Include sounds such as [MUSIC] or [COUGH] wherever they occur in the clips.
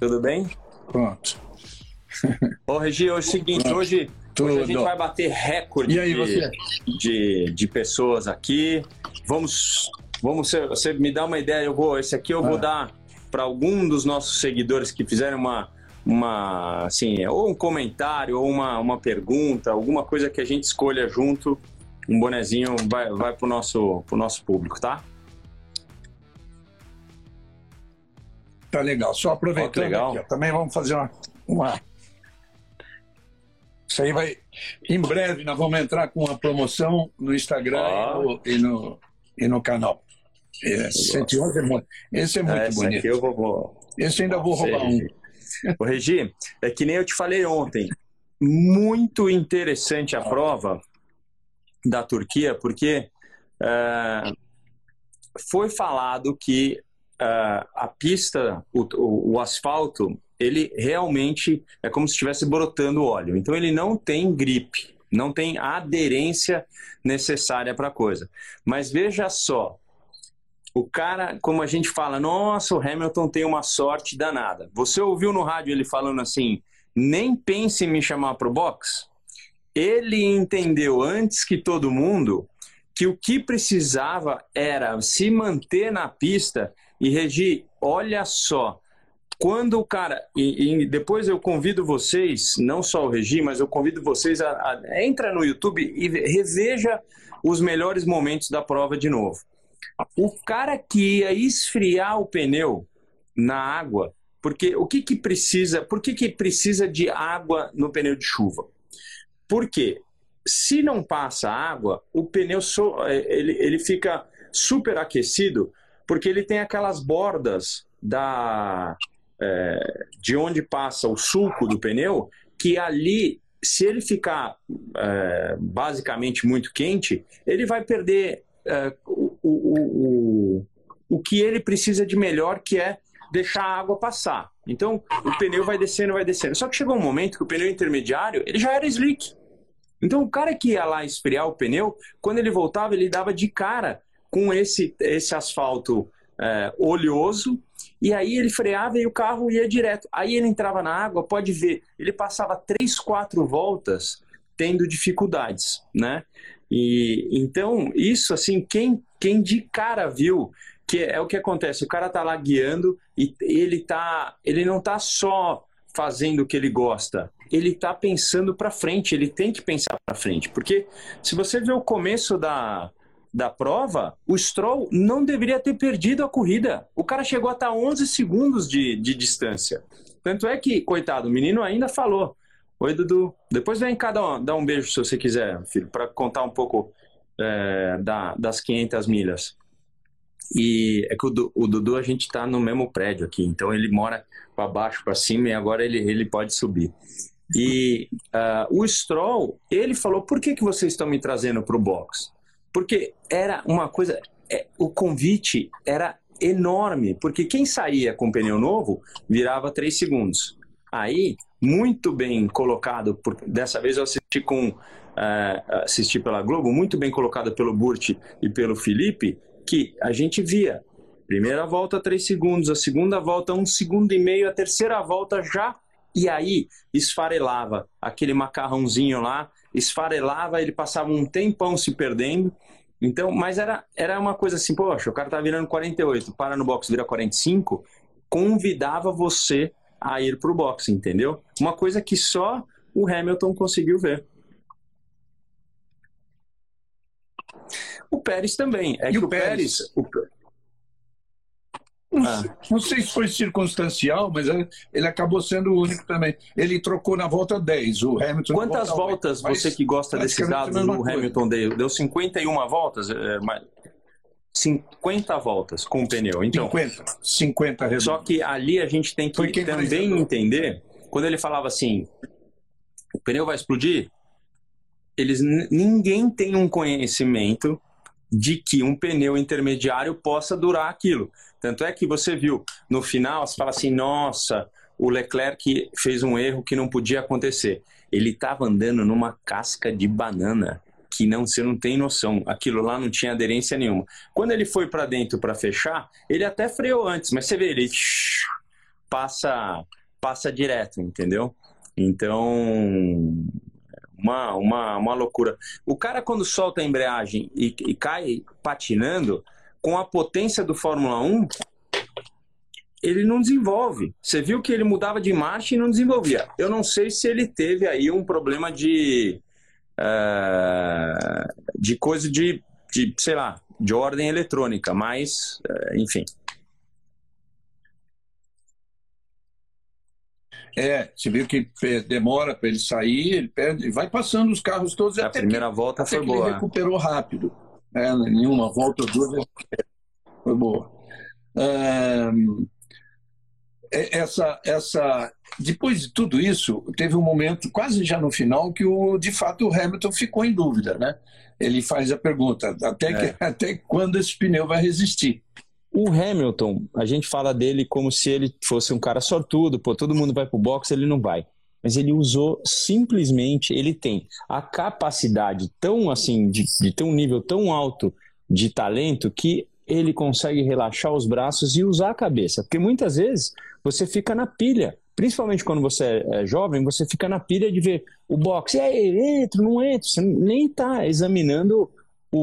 Tudo bem? Pronto. Ô, Regi, é o seguinte, hoje, hoje a gente vai bater recorde aí, de, de, de, pessoas aqui. Vamos, vamos você me dá uma ideia, eu vou, esse aqui eu vou ah. dar para algum dos nossos seguidores que fizeram uma, uma assim, ou um comentário, ou uma, uma pergunta, alguma coisa que a gente escolha junto, um bonezinho vai, vai pro nosso, pro nosso público, tá? Tá legal. Só aproveitando legal. Aqui, ó, também vamos fazer uma, uma. Isso aí vai. Em breve nós vamos entrar com uma promoção no Instagram ah. e, no, e, no, e no canal. É, 111 é muito, esse é muito é, bonito. Eu vou, esse ainda vou roubar um. Ô, Regi, é que nem eu te falei ontem. Muito interessante a prova da Turquia, porque uh, foi falado que uh, a pista, o, o, o, asfalto, ele realmente é como se estivesse brotando óleo. Então ele não tem gripe, não tem aderência necessária para a coisa. Mas veja só, o cara, como a gente fala, nossa, o Hamilton tem uma sorte danada. Você ouviu no rádio ele falando assim, nem pense em me chamar para o box? Ele entendeu antes que todo mundo que o que precisava era se manter na pista e Regi, olha só, quando o cara. E, e, depois eu convido vocês, não só o Regi, mas eu convido vocês a, a. Entra no YouTube e reveja os melhores momentos da prova de novo. O cara que ia esfriar o pneu na água, porque o que, que precisa. Por que, que precisa de água no pneu de chuva? Porque se não passa água, o pneu so, ele, ele fica super aquecido porque ele tem aquelas bordas da é, de onde passa o sulco do pneu, que ali, se ele ficar é, basicamente muito quente, ele vai perder é, o, o, o, o que ele precisa de melhor, que é deixar a água passar. Então, o pneu vai descendo, vai descendo. Só que chegou um momento que o pneu intermediário, ele já era slick. Então, o cara que ia lá esfriar o pneu, quando ele voltava, ele dava de cara com esse, esse asfalto é, oleoso, e aí ele freava e o carro ia direto. Aí ele entrava na água, pode ver, ele passava três, quatro voltas tendo dificuldades, né? E então isso assim, quem quem de cara viu que é o que acontece, o cara tá lá guiando e ele tá, ele não tá só fazendo o que ele gosta, ele tá pensando para frente, ele tem que pensar para frente, porque se você vê o começo da da prova, o Stroll não deveria ter perdido a corrida. O cara chegou a estar 11 segundos de, de distância. Tanto é que, coitado, o menino ainda falou. Oi, Dudu. Depois vem cá um, dar um beijo se você quiser, filho, para contar um pouco é, da, das 500 milhas. E é que o, o Dudu, a gente está no mesmo prédio aqui, então ele mora para baixo, para cima, e agora ele, ele pode subir. E uh, o Stroll, ele falou: por que, que vocês estão me trazendo para o box? Porque era uma coisa. É, o convite era enorme, porque quem saía com pneu novo virava 3 segundos. Aí, muito bem colocado, por, dessa vez eu assisti com. Uh, assisti pela Globo, muito bem colocado pelo Burt e pelo Felipe, que a gente via. Primeira volta, 3 segundos, a segunda volta, 1 um segundo e meio, a terceira volta já. E aí esfarelava aquele macarrãozinho lá, esfarelava, ele passava um tempão se perdendo. Então, mas era, era uma coisa assim, poxa, o cara tá virando 48, para no box, vira 45, convidava você a ir pro box, entendeu? Uma coisa que só o Hamilton conseguiu ver. O Pérez também. É e que o Pérez, Pérez o, não, ah. não, sei se foi circunstancial, mas ele acabou sendo o único também. Ele trocou na volta 10, o Hamilton. Quantas voltas 8, você que gosta desses dados o Hamilton deu? Deu 51 voltas? É, 50 voltas com o pneu. Então, 50, 50 redondo. Só que ali a gente tem que também entender, quando ele falava assim, o pneu vai explodir, eles ninguém tem um conhecimento de que um pneu intermediário possa durar aquilo. Tanto é que você viu no final, você fala assim: nossa, o Leclerc fez um erro que não podia acontecer. Ele estava andando numa casca de banana que não você não tem noção. Aquilo lá não tinha aderência nenhuma. Quando ele foi para dentro para fechar, ele até freou antes, mas você vê ele passa passa direto, entendeu? Então, uma, uma, uma loucura. O cara, quando solta a embreagem e, e cai patinando, com a potência do Fórmula 1, ele não desenvolve. Você viu que ele mudava de marcha e não desenvolvia. Eu não sei se ele teve aí um problema de. Uh, de coisa de, de, sei lá, de ordem eletrônica, mas, uh, enfim. É, você viu que demora para ele sair, ele perde, vai passando os carros todos. A primeira que, volta foi boa. Ele recuperou rápido. É, nenhuma volta ou duas foi boa. essa, essa, depois de tudo isso, teve um momento, quase já no final, que o, de fato o Hamilton ficou em dúvida. Né? Ele faz a pergunta: até, que, é. [LAUGHS] até quando esse pneu vai resistir? O Hamilton, a gente fala dele como se ele fosse um cara sortudo, pô, todo mundo vai pro boxe, ele não vai. Mas ele usou simplesmente, ele tem a capacidade tão assim, de, de ter um nível tão alto de talento que ele consegue relaxar os braços e usar a cabeça. Porque muitas vezes você fica na pilha, principalmente quando você é jovem, você fica na pilha de ver o boxe, e aí, entro, não entro, você nem está examinando o,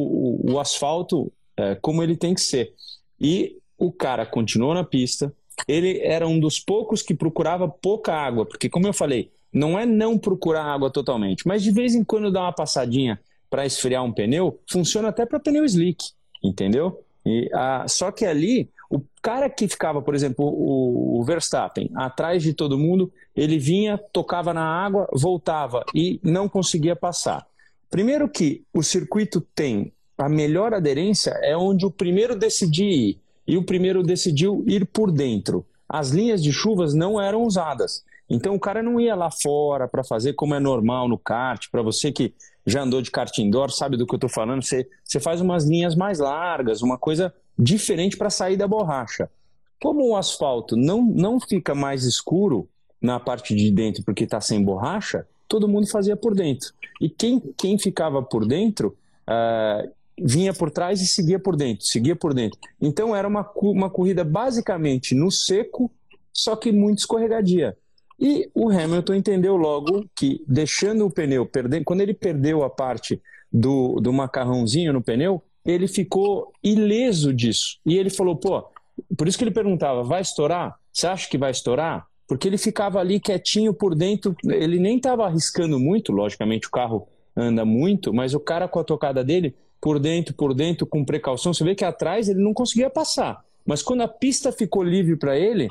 o, o asfalto é, como ele tem que ser. E o cara continuou na pista. Ele era um dos poucos que procurava pouca água, porque, como eu falei, não é não procurar água totalmente, mas de vez em quando dar uma passadinha para esfriar um pneu, funciona até para pneu slick, entendeu? E, a, só que ali, o cara que ficava, por exemplo, o, o Verstappen, atrás de todo mundo, ele vinha, tocava na água, voltava e não conseguia passar. Primeiro que o circuito tem a melhor aderência é onde o primeiro decidiu ir. E o primeiro decidiu ir por dentro. As linhas de chuvas não eram usadas. Então o cara não ia lá fora para fazer como é normal no kart. Para você que já andou de kart indoor, sabe do que eu estou falando. Você, você faz umas linhas mais largas, uma coisa diferente para sair da borracha. Como o asfalto não, não fica mais escuro na parte de dentro porque está sem borracha, todo mundo fazia por dentro. E quem, quem ficava por dentro uh, vinha por trás e seguia por dentro, seguia por dentro. Então era uma, uma corrida basicamente no seco, só que muito escorregadia. E o Hamilton entendeu logo que deixando o pneu, perder, quando ele perdeu a parte do, do macarrãozinho no pneu, ele ficou ileso disso. E ele falou, pô, por isso que ele perguntava, vai estourar? Você acha que vai estourar? Porque ele ficava ali quietinho por dentro, ele nem estava arriscando muito, logicamente o carro anda muito, mas o cara com a tocada dele por dentro, por dentro, com precaução. Você vê que atrás ele não conseguia passar. Mas quando a pista ficou livre para ele,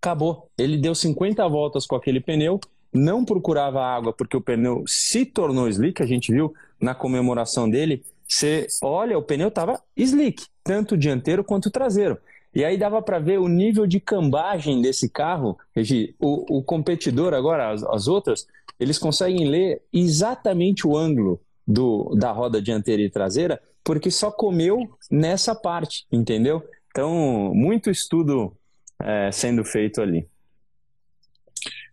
acabou. Ele deu 50 voltas com aquele pneu, não procurava água porque o pneu se tornou slick, a gente viu na comemoração dele. Você olha, o pneu estava slick, tanto dianteiro quanto traseiro. E aí dava para ver o nível de cambagem desse carro. Regi, o, o competidor agora, as, as outras, eles conseguem ler exatamente o ângulo do, da roda dianteira e traseira, porque só comeu nessa parte, entendeu? Então, muito estudo é, sendo feito ali.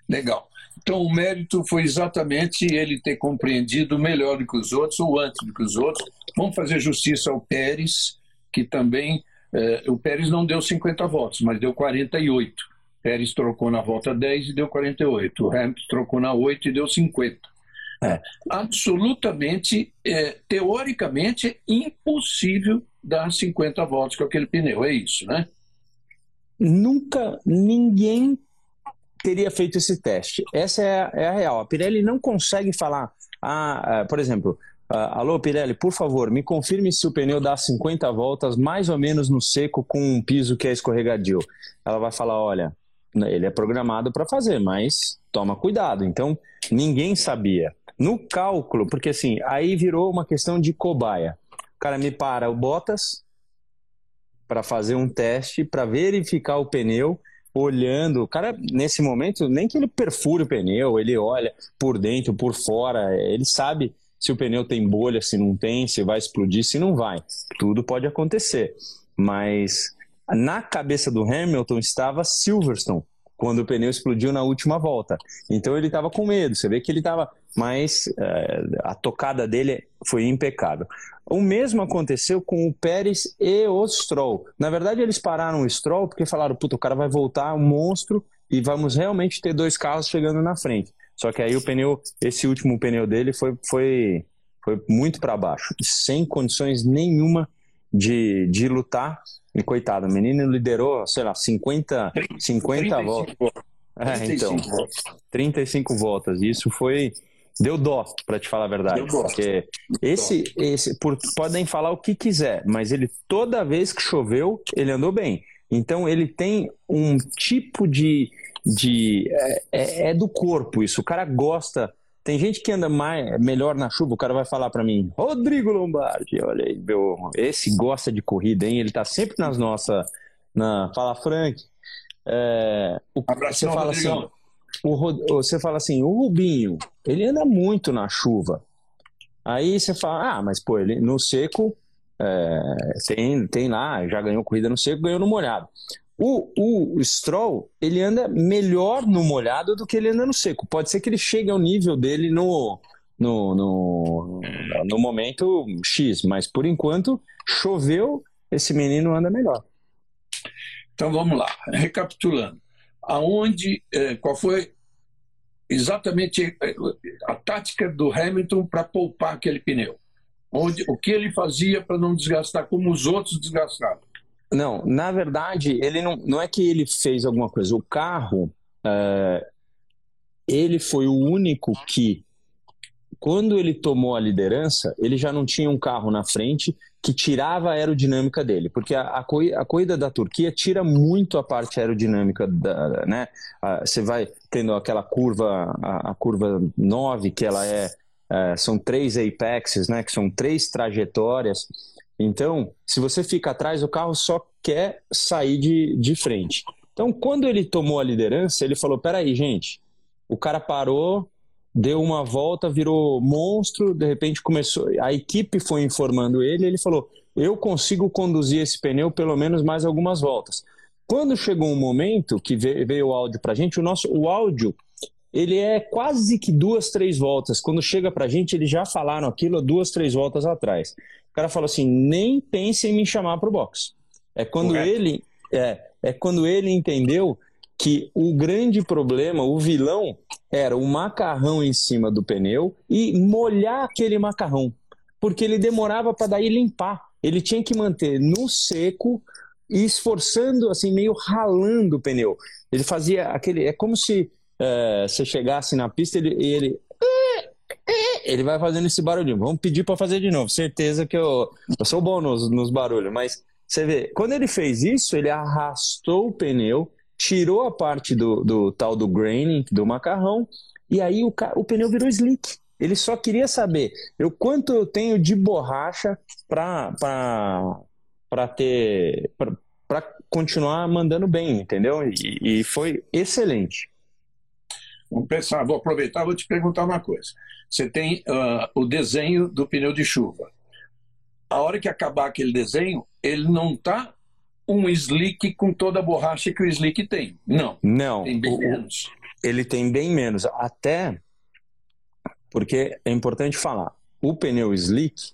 Legal. Então, o mérito foi exatamente ele ter compreendido melhor do que os outros, ou antes do que os outros. Vamos fazer justiça ao Pérez, que também. Eh, o Pérez não deu 50 votos, mas deu 48. Pérez trocou na volta 10 e deu 48. O Hamilton trocou na 8 e deu 50. É absolutamente, é, teoricamente, impossível dar 50 voltas com aquele pneu. É isso, né? Nunca ninguém teria feito esse teste. Essa é a, é a real. A Pirelli não consegue falar, ah, ah por exemplo, ah, alô Pirelli, por favor, me confirme se o pneu dá 50 voltas mais ou menos no seco com um piso que é escorregadio. Ela vai falar, olha, ele é programado para fazer, mas toma cuidado. Então, ninguém sabia. No cálculo, porque assim, aí virou uma questão de cobaia. O cara me para o Bottas para fazer um teste, para verificar o pneu, olhando. O cara, nesse momento, nem que ele perfure o pneu, ele olha por dentro, por fora, ele sabe se o pneu tem bolha, se não tem, se vai explodir, se não vai. Tudo pode acontecer. Mas na cabeça do Hamilton estava Silverstone quando o pneu explodiu na última volta. Então ele estava com medo. Você vê que ele estava, mas é, a tocada dele foi impecável. O mesmo aconteceu com o Pérez e o Stroll. Na verdade, eles pararam o Stroll porque falaram: puta, o cara vai voltar, um monstro, e vamos realmente ter dois carros chegando na frente. Só que aí o pneu, esse último pneu dele foi, foi, foi muito para baixo, sem condições nenhuma de, de lutar. E coitado, o menino liderou, sei lá, 50, 50 voltas. É, então, 35 voltas. Isso foi. Deu dó, para te falar a verdade. Porque esse, esse por, podem falar o que quiser, mas ele, toda vez que choveu, ele andou bem. Então, ele tem um tipo de. de é, é, é do corpo isso. O cara gosta tem gente que anda mais, melhor na chuva, o cara vai falar para mim, Rodrigo Lombardi, olha aí, meu, esse gosta de corrida, hein? Ele tá sempre nas nossas. Na, fala, Frank. É, o, você fala assim, o, você fala assim, o Rubinho, ele anda muito na chuva. Aí você fala, ah, mas pô, ele no seco é, tem, tem lá, já ganhou corrida no seco, ganhou no molhado. O, o Stroll, ele anda melhor no molhado do que ele anda no seco. Pode ser que ele chegue ao nível dele no, no, no, no momento X, mas por enquanto choveu, esse menino anda melhor. Então vamos lá, recapitulando. Aonde, eh, qual foi exatamente eh, a tática do Hamilton para poupar aquele pneu? Onde, o que ele fazia para não desgastar como os outros desgastaram? Não, na verdade, ele não, não é que ele fez alguma coisa. O carro, é, ele foi o único que, quando ele tomou a liderança, ele já não tinha um carro na frente que tirava a aerodinâmica dele, porque a, a, a corrida da Turquia tira muito a parte aerodinâmica, da, né? Você vai tendo aquela curva, a, a curva 9, que ela é, é, são três apexes, né? Que são três trajetórias então, se você fica atrás, o carro só quer sair de, de frente. Então, quando ele tomou a liderança, ele falou: peraí, gente, o cara parou, deu uma volta, virou monstro, de repente começou. A equipe foi informando ele, ele falou: eu consigo conduzir esse pneu pelo menos mais algumas voltas. Quando chegou um momento que veio o áudio para a gente, o nosso o áudio ele é quase que duas, três voltas. Quando chega para a gente, eles já falaram aquilo duas, três voltas atrás. O cara falou assim: nem pense em me chamar para o box. É quando Correto. ele é, é quando ele entendeu que o grande problema, o vilão, era o macarrão em cima do pneu e molhar aquele macarrão, porque ele demorava para daí limpar. Ele tinha que manter no seco e esforçando, assim, meio ralando o pneu. Ele fazia aquele. É como se é, você chegasse na pista e ele, ele ele vai fazendo esse barulhinho. Vamos pedir para fazer de novo. Certeza que eu, eu sou bom nos, nos barulhos, mas você vê, quando ele fez isso, ele arrastou o pneu, tirou a parte do, do tal do graining, do macarrão, e aí o, o pneu virou slick. Ele só queria saber eu quanto eu tenho de borracha para ter para continuar mandando bem, entendeu? E, e foi excelente. Vamos pensar, vou aproveitar, vou te perguntar uma coisa. Você tem uh, o desenho do pneu de chuva. A hora que acabar aquele desenho, ele não está um slick com toda a borracha que o slick tem. Não. Não. Tem bem o, menos. Ele tem bem menos. Até porque é importante falar. O pneu slick,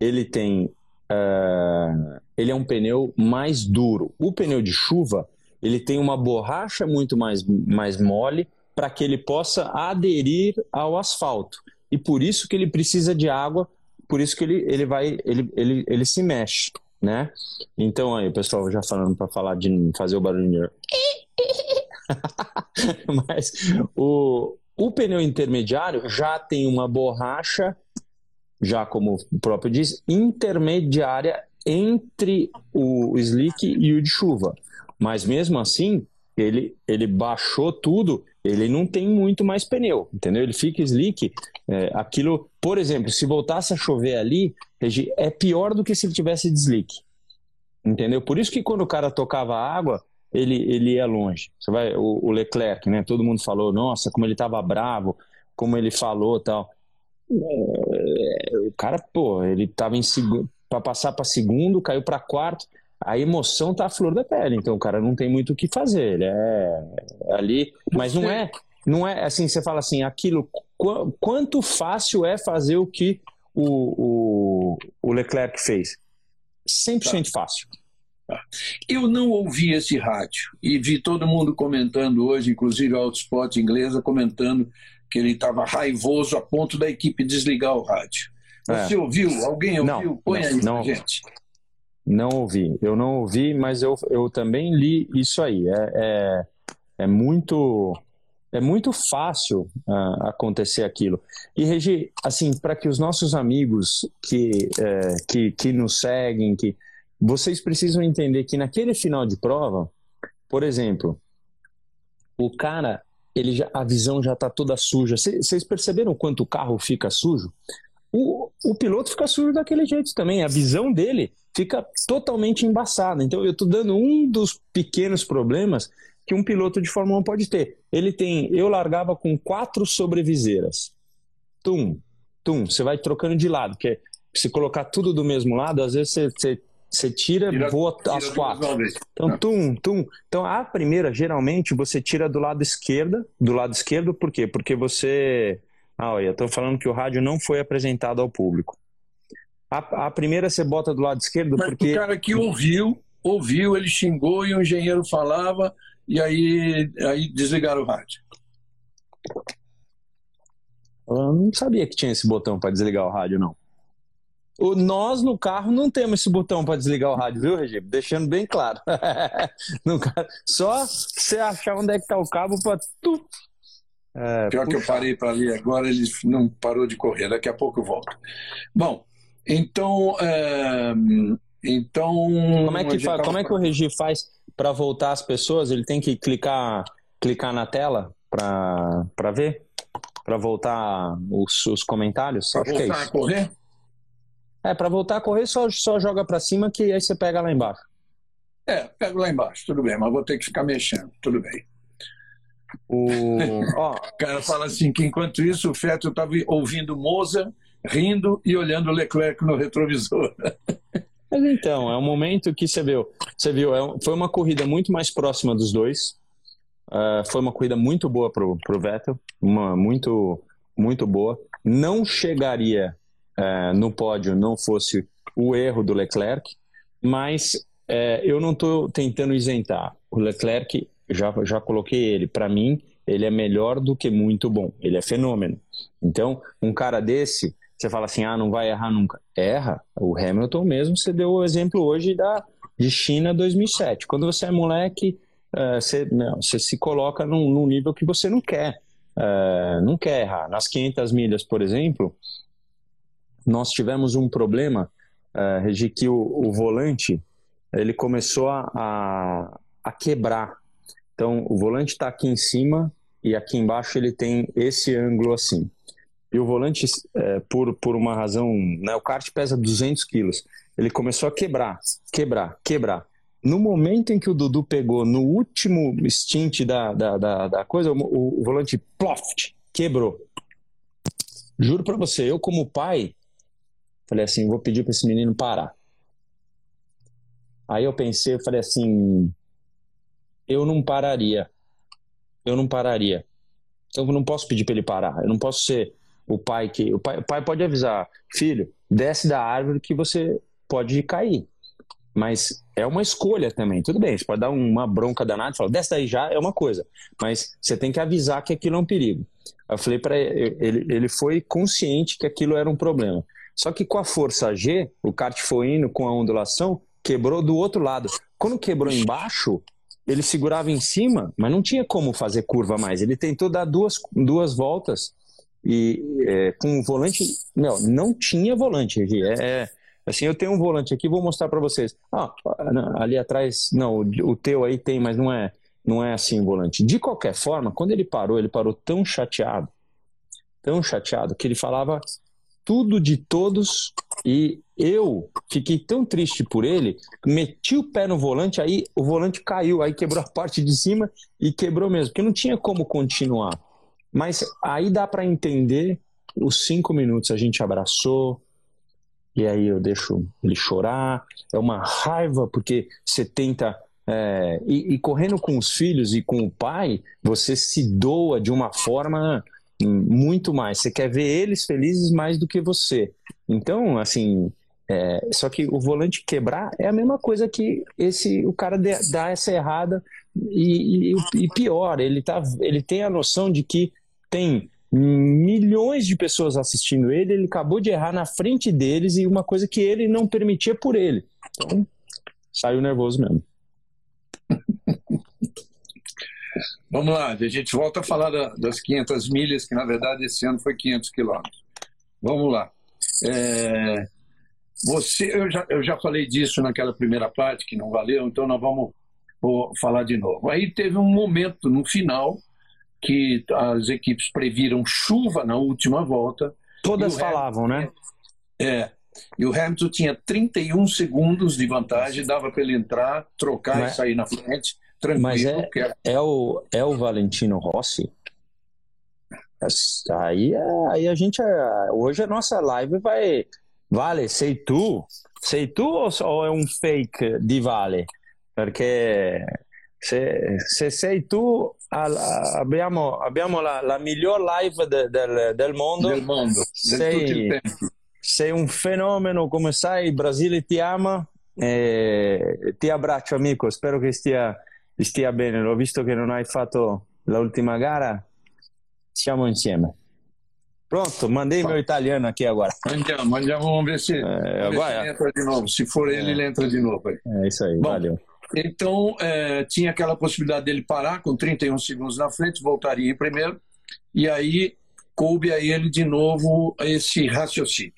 ele tem. Uh, ele é um pneu mais duro. O pneu de chuva, ele tem uma borracha muito mais, mais mole para que ele possa aderir ao asfalto. E por isso que ele precisa de água, por isso que ele, ele vai, ele, ele, ele se mexe, né? Então aí, pessoal, já falando para falar de fazer o barulho. [LAUGHS] Mas o, o pneu intermediário já tem uma borracha, já como o próprio diz, intermediária entre o slick e o de chuva. Mas mesmo assim, ele, ele baixou tudo, ele não tem muito mais pneu, entendeu? Ele fica slick. É, aquilo, por exemplo, se voltasse a chover ali, é pior do que se ele tivesse de slick. Entendeu? Por isso que quando o cara tocava água, ele, ele ia longe. Você vai, o, o Leclerc, né? Todo mundo falou, nossa, como ele tava bravo, como ele falou tal. É, o cara, pô, ele tava em segundo, para passar para segundo, caiu para quarto. A emoção tá à flor da pele, então o cara não tem muito o que fazer, ele é, é ali, mas não é, não é assim, você fala assim, aquilo, quanto fácil é fazer o que o, o, o Leclerc fez? 100% tá. fácil. Tá. Eu não ouvi esse rádio e vi todo mundo comentando hoje, inclusive a Outspot inglesa, comentando que ele estava raivoso a ponto da equipe desligar o rádio. Você é. ouviu? Alguém ouviu? Não, Põe não, aí, não, gente. Não ouvi. Eu não ouvi, mas eu, eu também li isso aí. É, é, é muito é muito fácil uh, acontecer aquilo. E, Regi, assim, para que os nossos amigos que, é, que, que nos seguem, que vocês precisam entender que naquele final de prova, por exemplo, o cara, ele já, a visão já está toda suja. Vocês perceberam quanto o carro fica sujo? O, o piloto fica sujo daquele jeito também. A visão dele fica totalmente embaçada. Então, eu estou dando um dos pequenos problemas que um piloto de Fórmula 1 pode ter. Ele tem, eu largava com quatro sobreviseiras. Tum, tum, você vai trocando de lado, porque se colocar tudo do mesmo lado, às vezes você, você, você tira, tira voa tira as quatro. Então, ah. tum, tum. Então, a primeira, geralmente, você tira do lado esquerdo, do lado esquerdo, por quê? Porque você... Ah, olha, estou falando que o rádio não foi apresentado ao público. A, a primeira você bota do lado esquerdo Mas porque... o cara que ouviu, ouviu, ele xingou e o engenheiro falava e aí, aí desligaram o rádio. Eu não sabia que tinha esse botão para desligar o rádio, não. O, nós no carro não temos esse botão para desligar o rádio, viu, Regime? Deixando bem claro. [LAUGHS] no carro, só você achar onde é que tá o cabo para. É, Pior puxa. que eu parei para ali agora, ele não parou de correr. Daqui a pouco eu volto. Bom, então, é, então. Como é que, fa... Como é que o Regi faz? para voltar as pessoas, ele tem que clicar, clicar na tela para ver? Para voltar os, os comentários? Para voltar é a correr? É, para voltar a correr, só, só joga para cima que aí você pega lá embaixo. É, pego lá embaixo, tudo bem, mas vou ter que ficar mexendo, tudo bem. O, [LAUGHS] Ó, o cara fala assim que enquanto isso o Feto estava ouvindo Moza, rindo e olhando o Leclerc no retrovisor. [LAUGHS] Mas então, é um momento que você viu. Você viu, é, foi uma corrida muito mais próxima dos dois. Uh, foi uma corrida muito boa pro, pro Vettel, uma muito, muito boa. Não chegaria uh, no pódio não fosse o erro do Leclerc, mas uh, eu não estou tentando isentar. O Leclerc, já, já coloquei ele, para mim, ele é melhor do que muito bom. Ele é fenômeno. Então, um cara desse, você fala assim, ah, não vai errar nunca. Erra. O Hamilton mesmo, você deu o exemplo hoje da, de China 2007. Quando você é moleque, uh, você, não, você se coloca num, num, nível que você não quer. Uh, não quer errar. Nas 500 milhas, por exemplo, nós tivemos um problema, uh, Regi, que o, o, volante ele começou a, a, a quebrar. Então, o volante está aqui em cima e aqui embaixo ele tem esse ângulo assim. E o volante, é, por, por uma razão, né, o kart pesa 200 quilos. Ele começou a quebrar, quebrar, quebrar. No momento em que o Dudu pegou no último stint da, da, da, da coisa, o, o, volante ploft, quebrou. Juro para você, eu como pai, falei assim, vou pedir para esse menino parar. Aí eu pensei, eu falei assim, eu não pararia. Eu não pararia. Eu não posso pedir para ele parar. Eu não posso ser o pai que o pai, o pai pode avisar, filho, desce da árvore que você pode cair. Mas é uma escolha também. Tudo bem, você pode dar uma bronca danada e falar, desce daí já, é uma coisa. Mas você tem que avisar que aquilo é um perigo. Eu falei para ele, ele, ele foi consciente que aquilo era um problema. Só que com a força G, o kart foi indo com a ondulação, quebrou do outro lado. Quando quebrou embaixo, ele segurava em cima, mas não tinha como fazer curva mais. Ele tentou dar duas, duas voltas e é, com o volante, não, não tinha volante. É, é, assim, eu tenho um volante aqui, vou mostrar para vocês. Ah, ali atrás, não, o, teu aí tem, mas não é, não é assim o volante. De qualquer forma, quando ele parou, ele parou tão chateado, tão chateado, que ele falava tudo de todos e eu fiquei tão triste por ele, meti o pé no volante, aí o volante caiu, aí quebrou a parte de cima e quebrou mesmo, porque não tinha como continuar. Mas aí dá para entender os cinco minutos a gente abraçou, e aí eu deixo ele chorar. É uma raiva porque você tenta é, e, e, correndo com os filhos e com o pai, você se doa de uma forma muito mais. Você quer ver eles felizes mais do que você. Então, assim, é, só que o volante quebrar é a mesma coisa que esse o cara dá essa errada e, e, e, pior, ele, tá, ele tem a noção de que tem milhões de pessoas assistindo ele, ele acabou de errar na frente deles e uma coisa que ele não permitia por ele. Então, saiu nervoso mesmo. [LAUGHS] Vamos lá, a gente volta a falar das 500 milhas, que na verdade esse ano foi 500 quilômetros. Vamos lá. É, você, eu já, eu já falei disso naquela primeira parte que não valeu, então nós vamos vou falar de novo. Aí teve um momento no final que as equipes previram chuva na última volta. Todas falavam, né? É. E o Hamilton tinha 31 segundos de vantagem, dava para ele entrar, trocar Mas... e sair na frente, tranquilo. Mas é, é, o, é o Valentino Rossi? Aí, aí a gente. Hoje a nossa live vai. Vale, sei tu? Sei tu ou é um fake de Vale? Perché se, se sei tu abbiamo, abbiamo la, la, miglior live de, del, del, mondo. Del mondo, sei, sei un fenomeno, come sai, Brasile ti ama. E ti abbraccio amico, spero che stia, stia bene. L'ho visto che non hai fatto l'ultima gara. Siamo insieme. Pronto, mandei meu italiano aqui agora. Andiamo, andiamo, vamos ver se, é, ver se ele entra de novo. Se for ele, é. ele entra de novo. É isso aí, Bom, valeu. Então, é, tinha aquela possibilidade dele parar com 31 segundos na frente, voltaria em primeiro, e aí coube a ele de novo esse raciocínio.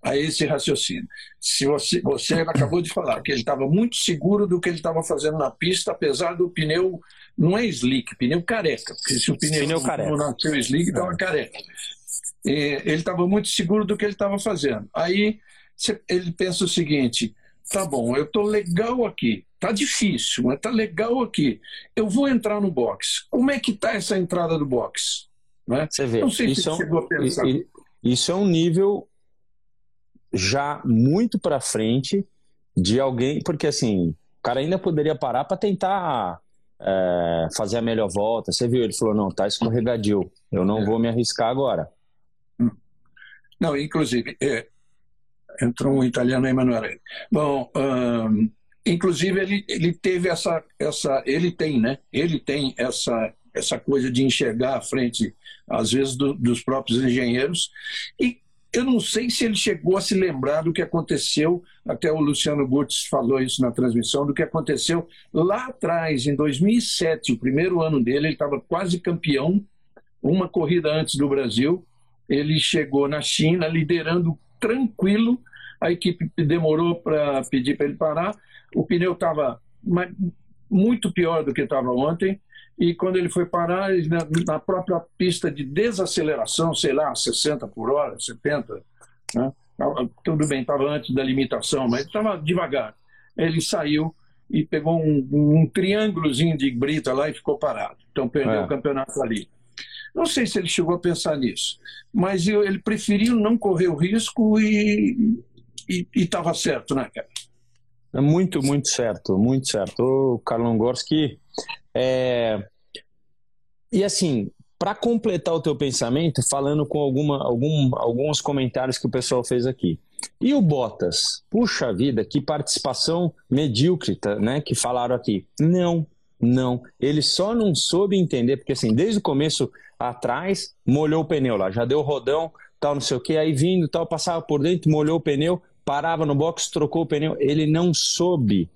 A esse raciocínio. Se você, você acabou de falar que ele estava muito seguro do que ele estava fazendo na pista, apesar do pneu não é slick, pneu careca, porque se o pneu, pneu careca. não nasceu slick, estava é. careca. E ele estava muito seguro do que ele estava fazendo. Aí ele pensa o seguinte: tá bom, eu estou legal aqui, tá difícil, mas tá legal aqui. Eu vou entrar no box. Como é que tá essa entrada do box? Né? Você vê, Não sei isso se é chegou a pensar. Isso é um nível já muito para frente de alguém, porque assim, o cara ainda poderia parar para tentar é, fazer a melhor volta. Você viu? Ele falou: não, tá escorregadio, eu não é. vou me arriscar agora. Não, inclusive, é, entrou um italiano, Emanuele. Bom, inclusive ele, ele teve essa, essa, ele tem, né? Ele tem essa, essa coisa de enxergar à frente, às vezes, do, dos próprios engenheiros. E eu não sei se ele chegou a se lembrar do que aconteceu, até o Luciano Gutz falou isso na transmissão, do que aconteceu lá atrás, em 2007, o primeiro ano dele, ele estava quase campeão, uma corrida antes do Brasil. Ele chegou na China liderando tranquilo. A equipe demorou para pedir para ele parar. O pneu estava muito pior do que estava ontem. E quando ele foi parar, na, própria pista de desaceleração, sei lá, 60 por hora, 70, né? tudo bem, estava antes da limitação, mas estava devagar. Ele saiu e pegou um, um triângulozinho de brita lá e ficou parado. Então perdeu é. o campeonato ali. Não sei se ele chegou a pensar nisso, mas ele preferiu não correr o risco e estava certo, né, cara? É muito, muito certo, muito certo. O Carlon Gorski. É... E assim, para completar o teu pensamento, falando com alguma, algum, alguns comentários que o pessoal fez aqui. E o Bottas? Puxa vida, que participação medíocre, tá, né? Que falaram aqui. Não, não. Ele só não soube entender, porque assim, desde o começo atrás, molhou o pneu lá, já deu rodão, tal, não sei o que, aí vindo, tal, passava por dentro, molhou o pneu, parava no box, trocou o pneu. Ele não soube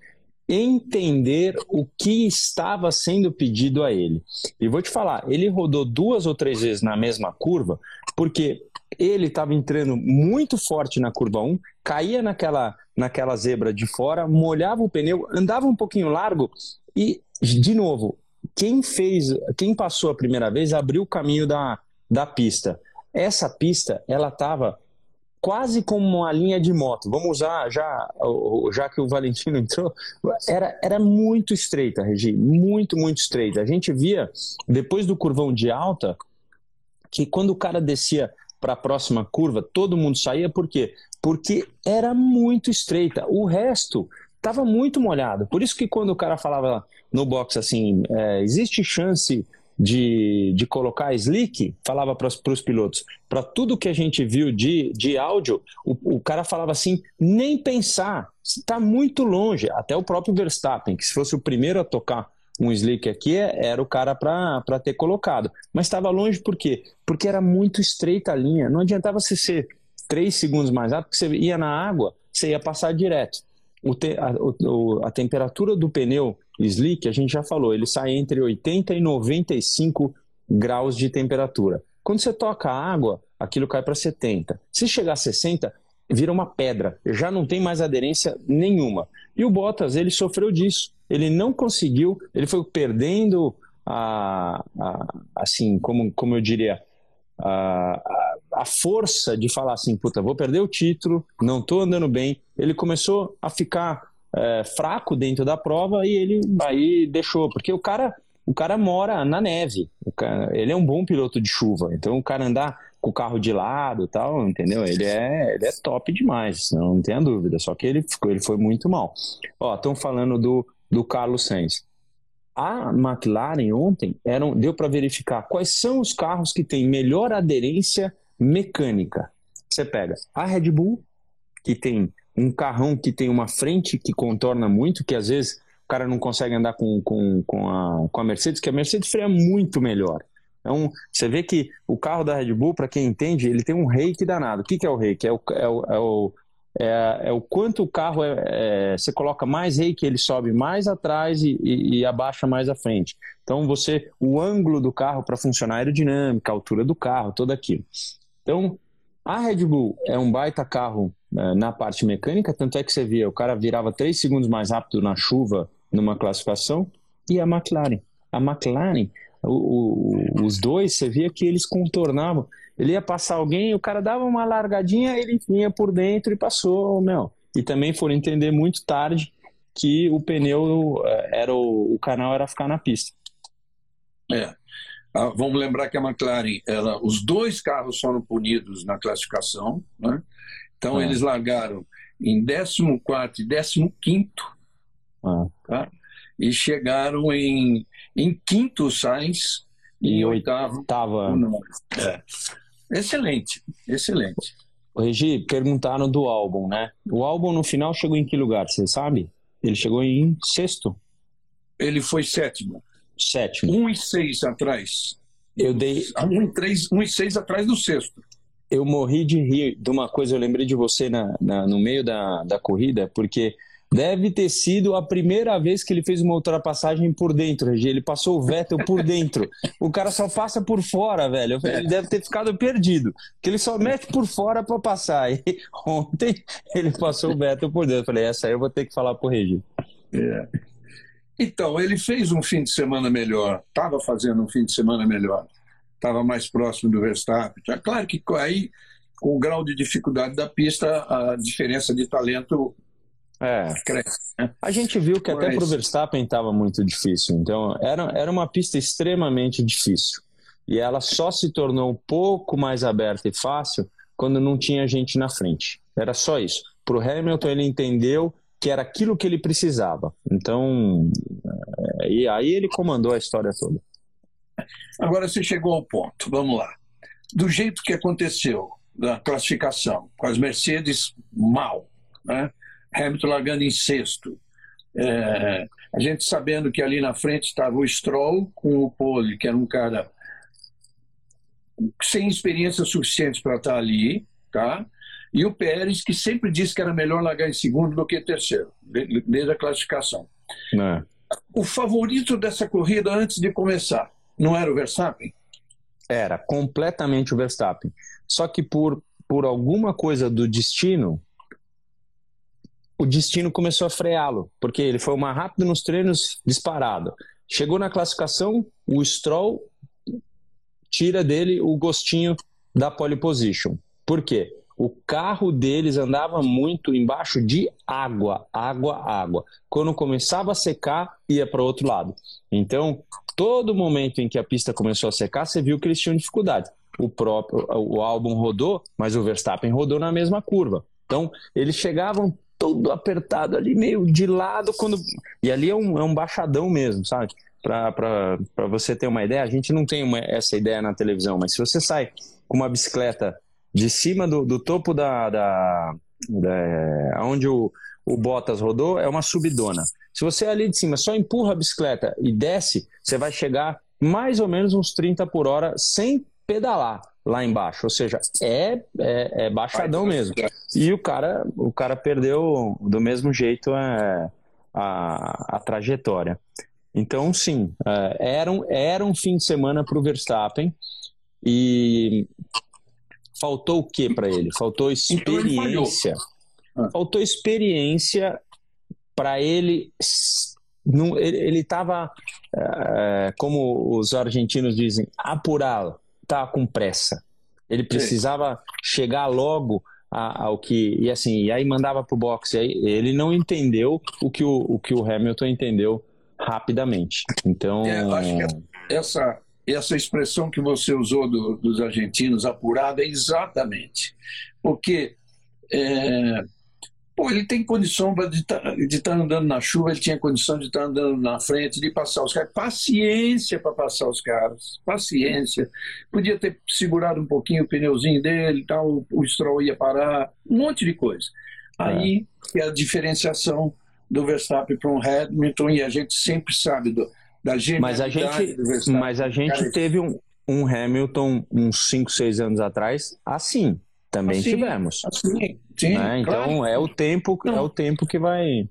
entender o que estava sendo pedido a ele. E vou te falar, ele rodou duas ou três vezes na mesma curva, porque ele estava entrando muito forte na curva 1, caía naquela, naquela zebra de fora, molhava o pneu, andava um pouquinho largo e, de novo, quem fez, quem passou a primeira vez abriu o caminho da, da pista. Essa pista, ela estava quase como uma linha de moto. Vamos usar já, já que o Valentino [LAUGHS] entrou, era, era muito estreita, Regi, muito, muito estreita. A gente via, depois do curvão de alta, que quando o cara descia para a próxima curva, todo mundo saía, por quê? Porque era muito estreita. O resto estava muito molhado. Por isso que quando o cara falava no box assim, é, existe chance de, de colocar slick, falava para os pilotos, para tudo que a gente viu de, de áudio, o, o cara falava assim, nem pensar, está muito longe. Até o próprio Verstappen, que se fosse o primeiro a tocar um slick aqui, era o cara para ter colocado. Mas estava longe por quê? Porque era muito estreita a linha. Não adiantava você ser três segundos mais rápido, porque você ia na água, você ia passar direto. O te, a, o, a temperatura do pneu slick, a gente já falou, ele sai entre 80 e 95 graus de temperatura. Quando você toca a água, aquilo cai para 70. Se chegar a 60, vira uma pedra, já não tem mais aderência nenhuma. E o Bottas, ele sofreu disso. Ele não conseguiu, ele foi perdendo a, a assim, como, como eu diria, a, a força de falar assim, puta, vou perder o título, não estou andando bem. Ele começou a ficar é, fraco dentro da prova e ele aí deixou, porque o cara, o cara mora na neve, cara, ele é um bom piloto de chuva, então o cara andar com o carro de lado tal, entendeu? Ele é, ele é top demais, não tenha dúvida, só que ele, ele foi muito mal. Ó, estão falando do, do Carlos Sainz. A McLaren ontem eram, deu para verificar quais são os carros que têm melhor aderência mecânica. Você pega a Red Bull, que tem um carrão que tem uma frente que contorna muito, que às vezes o cara não consegue andar com, com, com, a, com a Mercedes, que a Mercedes freia muito melhor. Então, você vê que o carro da Red Bull, para quem entende, ele tem um reiki danado. O que, que é o reiki? É o, é o, é o, é, é o quanto o carro é, é, você coloca mais reiki, ele sobe mais atrás e, e, e, abaixa mais à frente. Então, você, o ângulo do carro para funcionar a aerodinâmica, a altura do carro, tudo aquilo. Então, a Red Bull é um baita carro na parte mecânica, tanto é que você via, o cara virava 3 segundos mais rápido na chuva numa classificação, e a McLaren. A McLaren, o, o, os dois, você via que eles contornavam. Ele ia passar alguém, o cara dava uma largadinha, ele vinha por dentro e passou, meu. E também foram entender muito tarde que o pneu é, era o, o canal era ficar na pista. É. Ah, vamos lembrar que a McLaren, ela, os dois carros foram punidos na classificação, né? Então é. eles largaram em 14 e 15 ah. tá? e chegaram em, em quinto Sainz e, oitavo. Tava... É. Excelente, excelente. Regi, perguntaram do álbum, né? O álbum no final chegou em que lugar, você sabe? Ele chegou em sexto? Ele foi sétimo. Sétimo. Um e seis atrás. Eu dei. Um e, três, um e seis atrás do sexto. Eu morri de rir de uma coisa, eu lembrei de você na, na no meio da, da corrida, porque deve ter sido a primeira vez que ele fez uma ultrapassagem por dentro, Regi. Ele passou o Vettel por dentro. O cara só passa por fora, velho. Ele deve ter ficado perdido. Que ele só mete por fora para passar. E [LAUGHS] ontem ele passou o Vettel por dentro. Eu falei, essa aí eu vou ter que falar pro Regi. É. Então, ele fez um fim de semana melhor, estava fazendo um fim de semana melhor, estava mais próximo do Verstappen. É claro que aí, com o grau de dificuldade da pista, a diferença de talento é. cresce. Né? A gente viu que até para o Verstappen estava muito difícil. Então, era, era uma pista extremamente difícil. E ela só se tornou um pouco mais aberta e fácil quando não tinha gente na frente. Era só isso. Para o Hamilton, ele entendeu que era aquilo que ele precisava. Então, é, e aí ele comandou a história toda. Agora você chegou ao ponto, vamos lá. Do jeito que aconteceu da classificação, com as Mercedes mal, né? Hamilton largando em sexto, é, a gente sabendo que ali na frente estava o Stroll com o Pole, que era um cara sem experiência suficiente para estar ali, tá? E o Pérez, que sempre disse que era melhor largar em segundo do que terceiro, desde a classificação. É. O favorito dessa corrida antes de começar não era o Verstappen? Era, completamente o Verstappen. Só que por, por alguma coisa do destino, o destino começou a freá-lo, porque ele foi mais rápido nos treinos disparado. Chegou na classificação, o Stroll tira dele o gostinho da pole position. Por quê? O carro deles andava muito embaixo de água, água, água. Quando começava a secar, ia para o outro lado. Então, todo momento em que a pista começou a secar, você viu que eles tinham dificuldade. o próprio o álbum rodou, mas o Verstappen rodou na mesma curva. Então, eles chegavam todo apertado ali, meio de lado, quando. E ali é um, é um baixadão mesmo, sabe? Para você ter uma ideia, a gente não tem uma, essa ideia na televisão, mas se você sai com uma bicicleta de cima do, do topo da, da, da. onde o, o Bottas rodou, é uma subidona. Se você ali de cima só empurra a bicicleta e desce, você vai chegar mais ou menos uns 30 por hora sem pedalar lá embaixo. Ou seja, é, é, é baixadão mesmo. E o cara, o cara perdeu do mesmo jeito a, a, a trajetória. Então, sim, é, era um, era um fim de semana para o Verstappen e faltou o que para ele? Faltou então experiência. Então faltou experiência para ele ele estava, é, como os argentinos dizem, apurado, tá com pressa. Ele precisava Sim. chegar logo ao que e assim e aí mandava para o boxe. Aí ele não entendeu o que o, o que o Hamilton entendeu rapidamente. Então, é, acho que essa essa expressão que você usou do, dos argentinos apurada é exatamente porque é, Pô, ele tem condição de estar tá, tá andando na chuva, ele tinha condição de estar tá andando na frente, de passar os caras. Paciência para passar os caras, paciência. Podia ter segurado um pouquinho o pneuzinho dele, tal, o Stroll ia parar, um monte de coisa. Aí é, é a diferenciação do Verstappen para um Hamilton, e a gente sempre sabe do, da gente mas a gente Mas a gente teve um, um Hamilton uns 5, 6 anos atrás assim também assim, tivemos. Assim, sim, né? Então claro. é o tempo, Não. é o tempo que vai.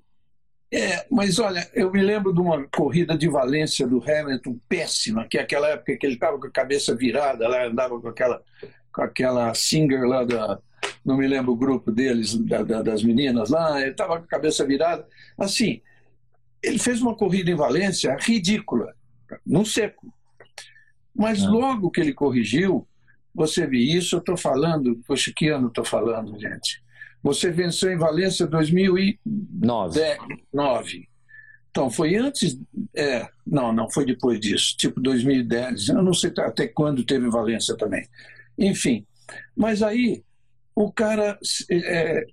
É, mas olha, eu me lembro de uma corrida de Valência do Hamilton péssima, que é aquela época que ele estava com a cabeça virada, lá andava com aquela, com aquela singer lá da, não me lembro o grupo deles, da, da, das meninas lá, ele estava com a cabeça virada. Assim, ele fez uma corrida em Valência ridícula, no seco. Mas ah. logo que ele corrigiu, você vê isso, eu estou falando, poxa, que ano estou falando, gente? Você venceu em Valência 2009. Então, foi antes. É, não, não foi depois disso, tipo 2010. Eu não sei até quando teve Valência também. Enfim, mas aí o cara é,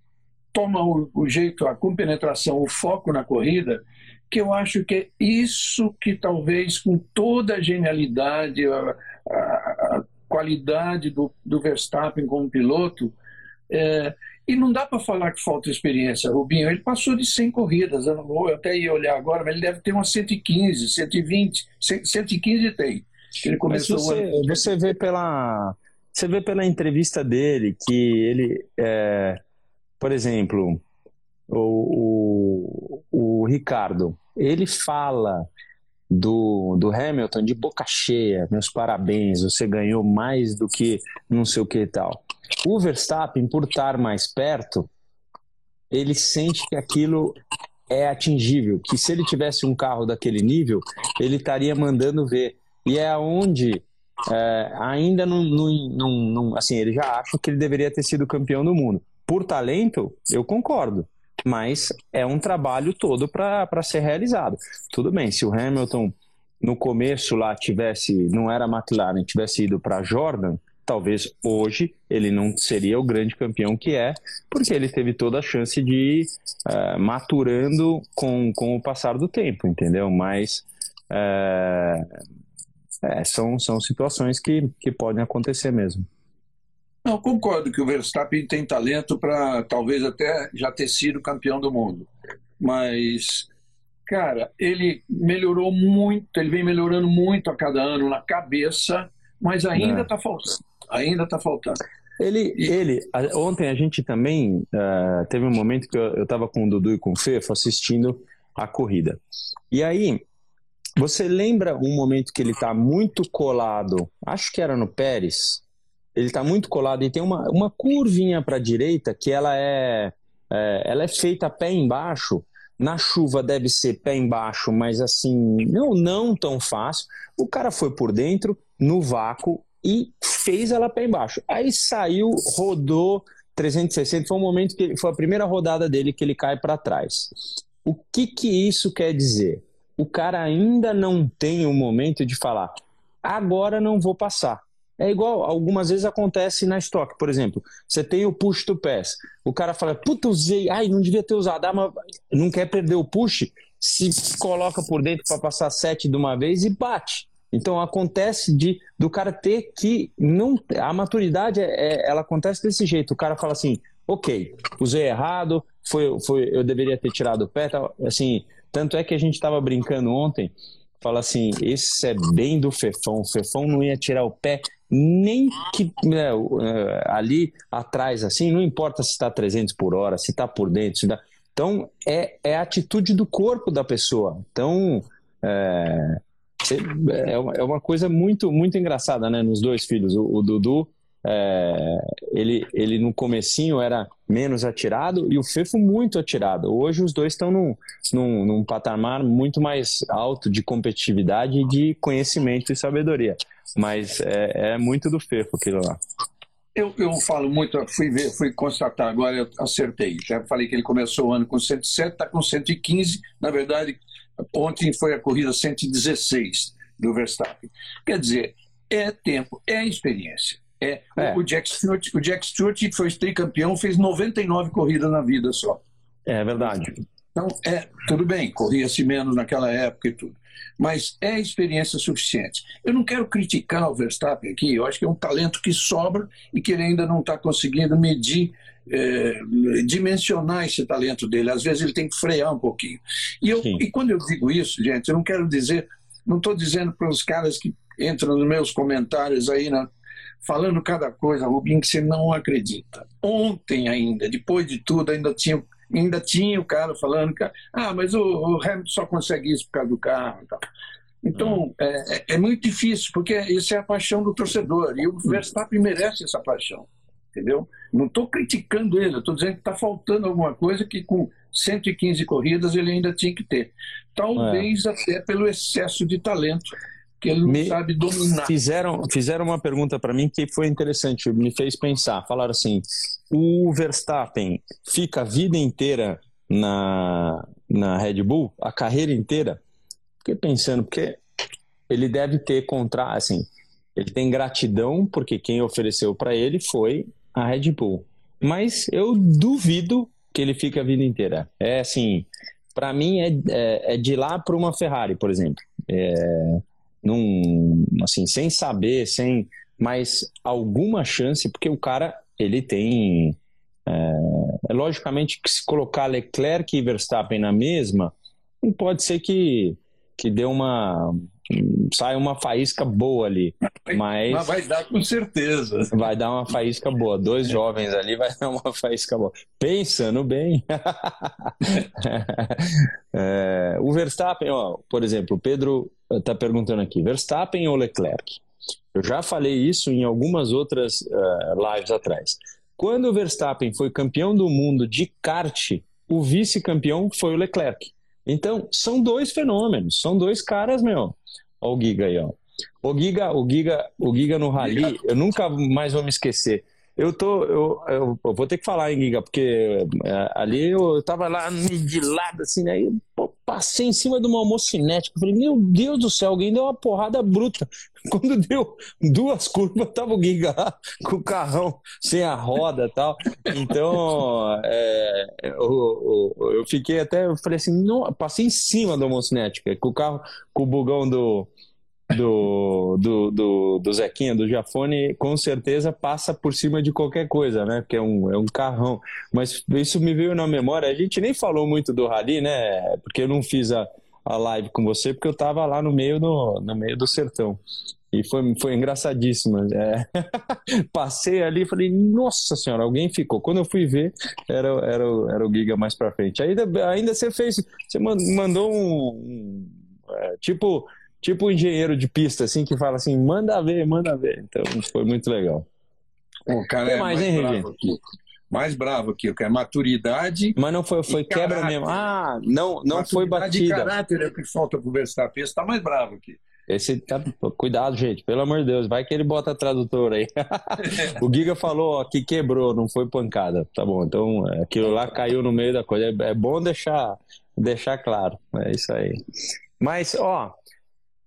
toma o, o, jeito, a compenetração, o foco na corrida, que eu acho que é isso que talvez com toda a genialidade, a, a, qualidade do, do Verstappen como piloto. É, e não dá para falar que falta experiência, Rubinho. Ele passou de 100 corridas. Eu, não vou, eu até ia olhar agora, mas ele deve ter umas 115, 120. 115 tem. Ele começou mas você, você vê pela você vê pela entrevista dele que ele, é, por exemplo, o, o, o Ricardo, ele fala do, do Hamilton de boca cheia, meus parabéns, você ganhou mais do que não sei o que e tal. O Verstappen, por estar mais perto, ele sente que aquilo é atingível, que se ele tivesse um carro daquele nível, ele estaria mandando ver. E é onde é, ainda não, não, não, não, assim, ele já acha que ele deveria ter sido campeão do mundo. Por talento, eu concordo mas é um trabalho todo para ser realizado. Tudo bem, se o Hamilton no começo lá tivesse, não era McLaren, tivesse ido para Jordan, talvez hoje ele não seria o grande campeão que é, porque ele teve toda a chance de ir uh, maturando com, com o passar do tempo, entendeu? Mas uh, é, são, são situações que, que podem acontecer mesmo. Não, concordo que o Verstappen tem talento para talvez até já ter sido campeão do mundo. Mas, cara, ele melhorou muito, ele vem melhorando muito a cada ano na cabeça, mas ainda está é. faltando. Ainda está faltando. Ele, e... ele, ontem a gente também uh, teve um momento que eu estava com o Dudu e com o Fefo assistindo a corrida. E aí, você lembra um momento que ele está muito colado, acho que era no Pérez, ele está muito colado e tem uma, uma curvinha para a direita que ela é, é, ela é feita pé embaixo. Na chuva deve ser pé embaixo, mas assim, não, não tão fácil. O cara foi por dentro, no vácuo, e fez ela pé embaixo. Aí saiu, rodou 360, foi um momento que foi a primeira rodada dele que ele cai para trás. O que que isso quer dizer? O cara ainda não tem o momento de falar, agora não vou passar É igual, algumas vezes acontece na estoque, por exemplo, você tem o push to pass, o cara fala, puta, usei, ai, não devia ter usado, ah, mas não quer perder o push, se coloca por dentro para passar sete de uma vez e bate. Então acontece de do cara ter que não a maturidade é, é, ela acontece desse jeito. O cara fala assim, ok, usei errado, foi, foi eu deveria ter tirado o pé, tá, assim. Tanto é que a gente estava brincando ontem, fala assim, esse é bem do Fefão. O Fefão não ia tirar o pé nem que né, ali atrás assim, não importa se está 300 por hora, se está por dentro, se dá. Então é, é a atitude do corpo da pessoa. Então é, é, é uma coisa muito, muito engraçada, né? Nos dois filhos. O, o Dudu, é, ele, ele no comecinho era menos atirado e o Fefo muito atirado. Hoje os dois estão num, num, num patamar muito mais alto de competitividade e de conhecimento e sabedoria. Mas é, é muito do Fefo aquilo lá. Eu, eu falo muito, fui ver, fui constatar, agora eu acertei. Já falei que ele começou o ano com 107, está com 115. Na verdade, Ontem foi a corrida 116 do Verstappen. Quer dizer, é tempo, é experiência. É, é. O, Jack Stewart, o Jack Stewart foi tricampeão, fez 99 corridas na vida só. É verdade. Então, é, tudo bem, corria-se menos naquela época e tudo. Mas é experiência suficiente. Eu não quero criticar o Verstappen aqui, eu acho que é um talento que sobra e que ele ainda não está conseguindo medir é, dimensionar esse talento dele. Às vezes ele tem que frear um pouquinho. E, eu, e quando eu digo isso, gente, eu não quero dizer, não estou dizendo para os caras que entram nos meus comentários aí, né, falando cada coisa, Rubinho, que você não acredita. Ontem ainda, depois de tudo, ainda tinha ainda tinha o cara falando que ah, mas o, o Hamilton só consegue isso por causa do carro e tal. Então, é, é, é, muito difícil, porque isso é a paixão do torcedor, e o Verstappen merece essa paixão entendeu? Não estou criticando ele, estou dizendo que está faltando alguma coisa que com 115 corridas ele ainda tinha que ter. Talvez é. até pelo excesso de talento que ele não me sabe dominar. Fizeram, fizeram uma pergunta para mim que foi interessante, me fez pensar. Falaram assim: o Verstappen fica a vida inteira na, na Red Bull, a carreira inteira? Fiquei pensando, porque ele deve ter contra, assim, ele tem gratidão porque quem ofereceu para ele foi a Red Bull. Mas eu duvido que ele fique a vida inteira. É assim, para mim é, é, é, de lá para uma Ferrari, por exemplo. É, num, assim, sem saber, sem mais alguma chance, porque o cara ele tem é, é, logicamente que se colocar Leclerc e Verstappen na mesma, pode ser que que dê uma sai uma faísca boa ali. Mas, mas, vai dar com certeza. Vai dar uma faísca boa. Dois jovens ali vai dar uma [LAUGHS] faísca boa. Pensando bem. [LAUGHS] é, o Verstappen, ó, por exemplo, o Pedro está perguntando aqui: Verstappen ou Leclerc? Eu já falei isso em algumas outras uh, lives atrás. Quando o Verstappen foi campeão do mundo de kart, o vice-campeão foi o Leclerc. Então, são dois fenômenos, são dois caras, meu. Olha o Giga aí, ó. O Giga, o Giga, o Giga no Rally, eu nunca mais vou me esquecer. Eu tô, eu, eu, eu, vou ter que falar, hein, Giga, porque é, ali eu, eu tava lá de lado, assim, né? Eu, pô, passei em cima de uma homocinete. Eu falei, meu Deus do céu, alguém deu uma porrada bruta. [LAUGHS] Quando deu duas curvas, tava o Giga lá com o carrão sem a roda tal. Então, é, eu, eu, eu, fiquei até, eu falei assim, não, passei em cima da homocinete, com o carro, com o bugão do do, do, do, do Zequinha, do Jafone, com certeza passa por cima de qualquer coisa, né? Porque é um, é um carrão. Mas isso me veio na memória. A gente nem falou muito do Rally, né? Porque eu não fiz a, a live com você, porque eu estava lá no meio do, no meio do sertão. E foi, foi engraçadíssimo. É. [LAUGHS] Passei ali e falei, nossa senhora, alguém ficou. Quando eu fui ver, era, era, era o Giga mais pra frente. Ainda, ainda você fez, você mandou um, um é, tipo tipo um engenheiro de pista, assim, que fala assim, manda ver, manda ver. Então foi muito legal. O cara é mais, mais hein, bravo. Mais bravo aqui, que é maturidade. Mas não foi, foi quebra caráter. mesmo. Ah, não, não foi batida. de caráter é o que falta pro Verstappen. Esse tá mais bravo aqui. Esse tá... Cuidado, gente, pelo amor de Deus, vai que ele bota tradutor aí. [LAUGHS] o Giga falou ó, que quebrou, não foi pancada. Tá bom, então aquilo lá caiu no meio da coisa. É, é bom deixar, deixar claro. É isso aí. Mas, ó,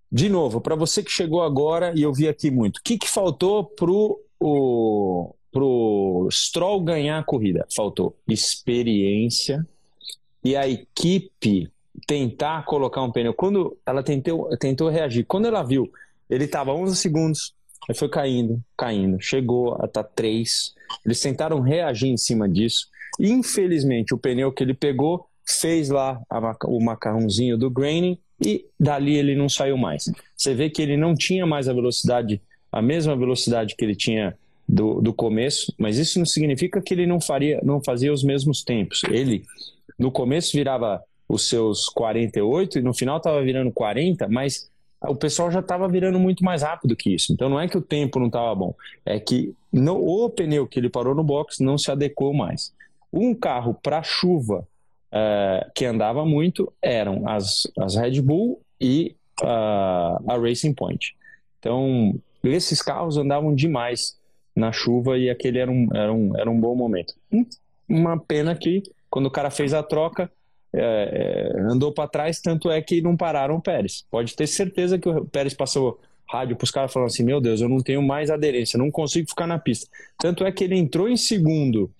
de novo, para você que chegou agora e eu vi aqui muito, o que, que faltou pro o, pro Stroll ganhar a corrida? Faltou experiência e a equipe tentar colocar um pneu. Quando ela tentou, tentou reagir, quando ela viu, ele estava 11 segundos, aí foi caindo, caindo, chegou a estar tá 3. Eles tentaram reagir em cima disso. Infelizmente, o pneu que ele pegou fez lá o macarrãozinho do graining e dali ele não saiu mais. Você vê que ele não tinha mais a velocidade, a mesma velocidade que ele tinha do, do começo, mas isso não significa que ele não faria, não fazia os mesmos tempos. Ele no começo virava os seus 48 e no final estava virando 40, mas o pessoal já estava virando muito mais rápido que isso. Então não é que o tempo não estava bom, é que no, o pneu que ele parou no box não se adequou mais. Um carro para chuva é, que andava muito eram as, as Red Bull e uh, a Racing Point. Então esses carros andavam demais na chuva e aquele era um, era um, era um bom momento. Uma pena que quando o cara fez a troca, é, é, andou para trás, tanto é que não pararam o Pérez. Pode ter certeza que o Pérez passou rádio para os caras falando assim: Meu Deus, eu não tenho mais aderência, não consigo ficar na pista. Tanto é que ele entrou em segundo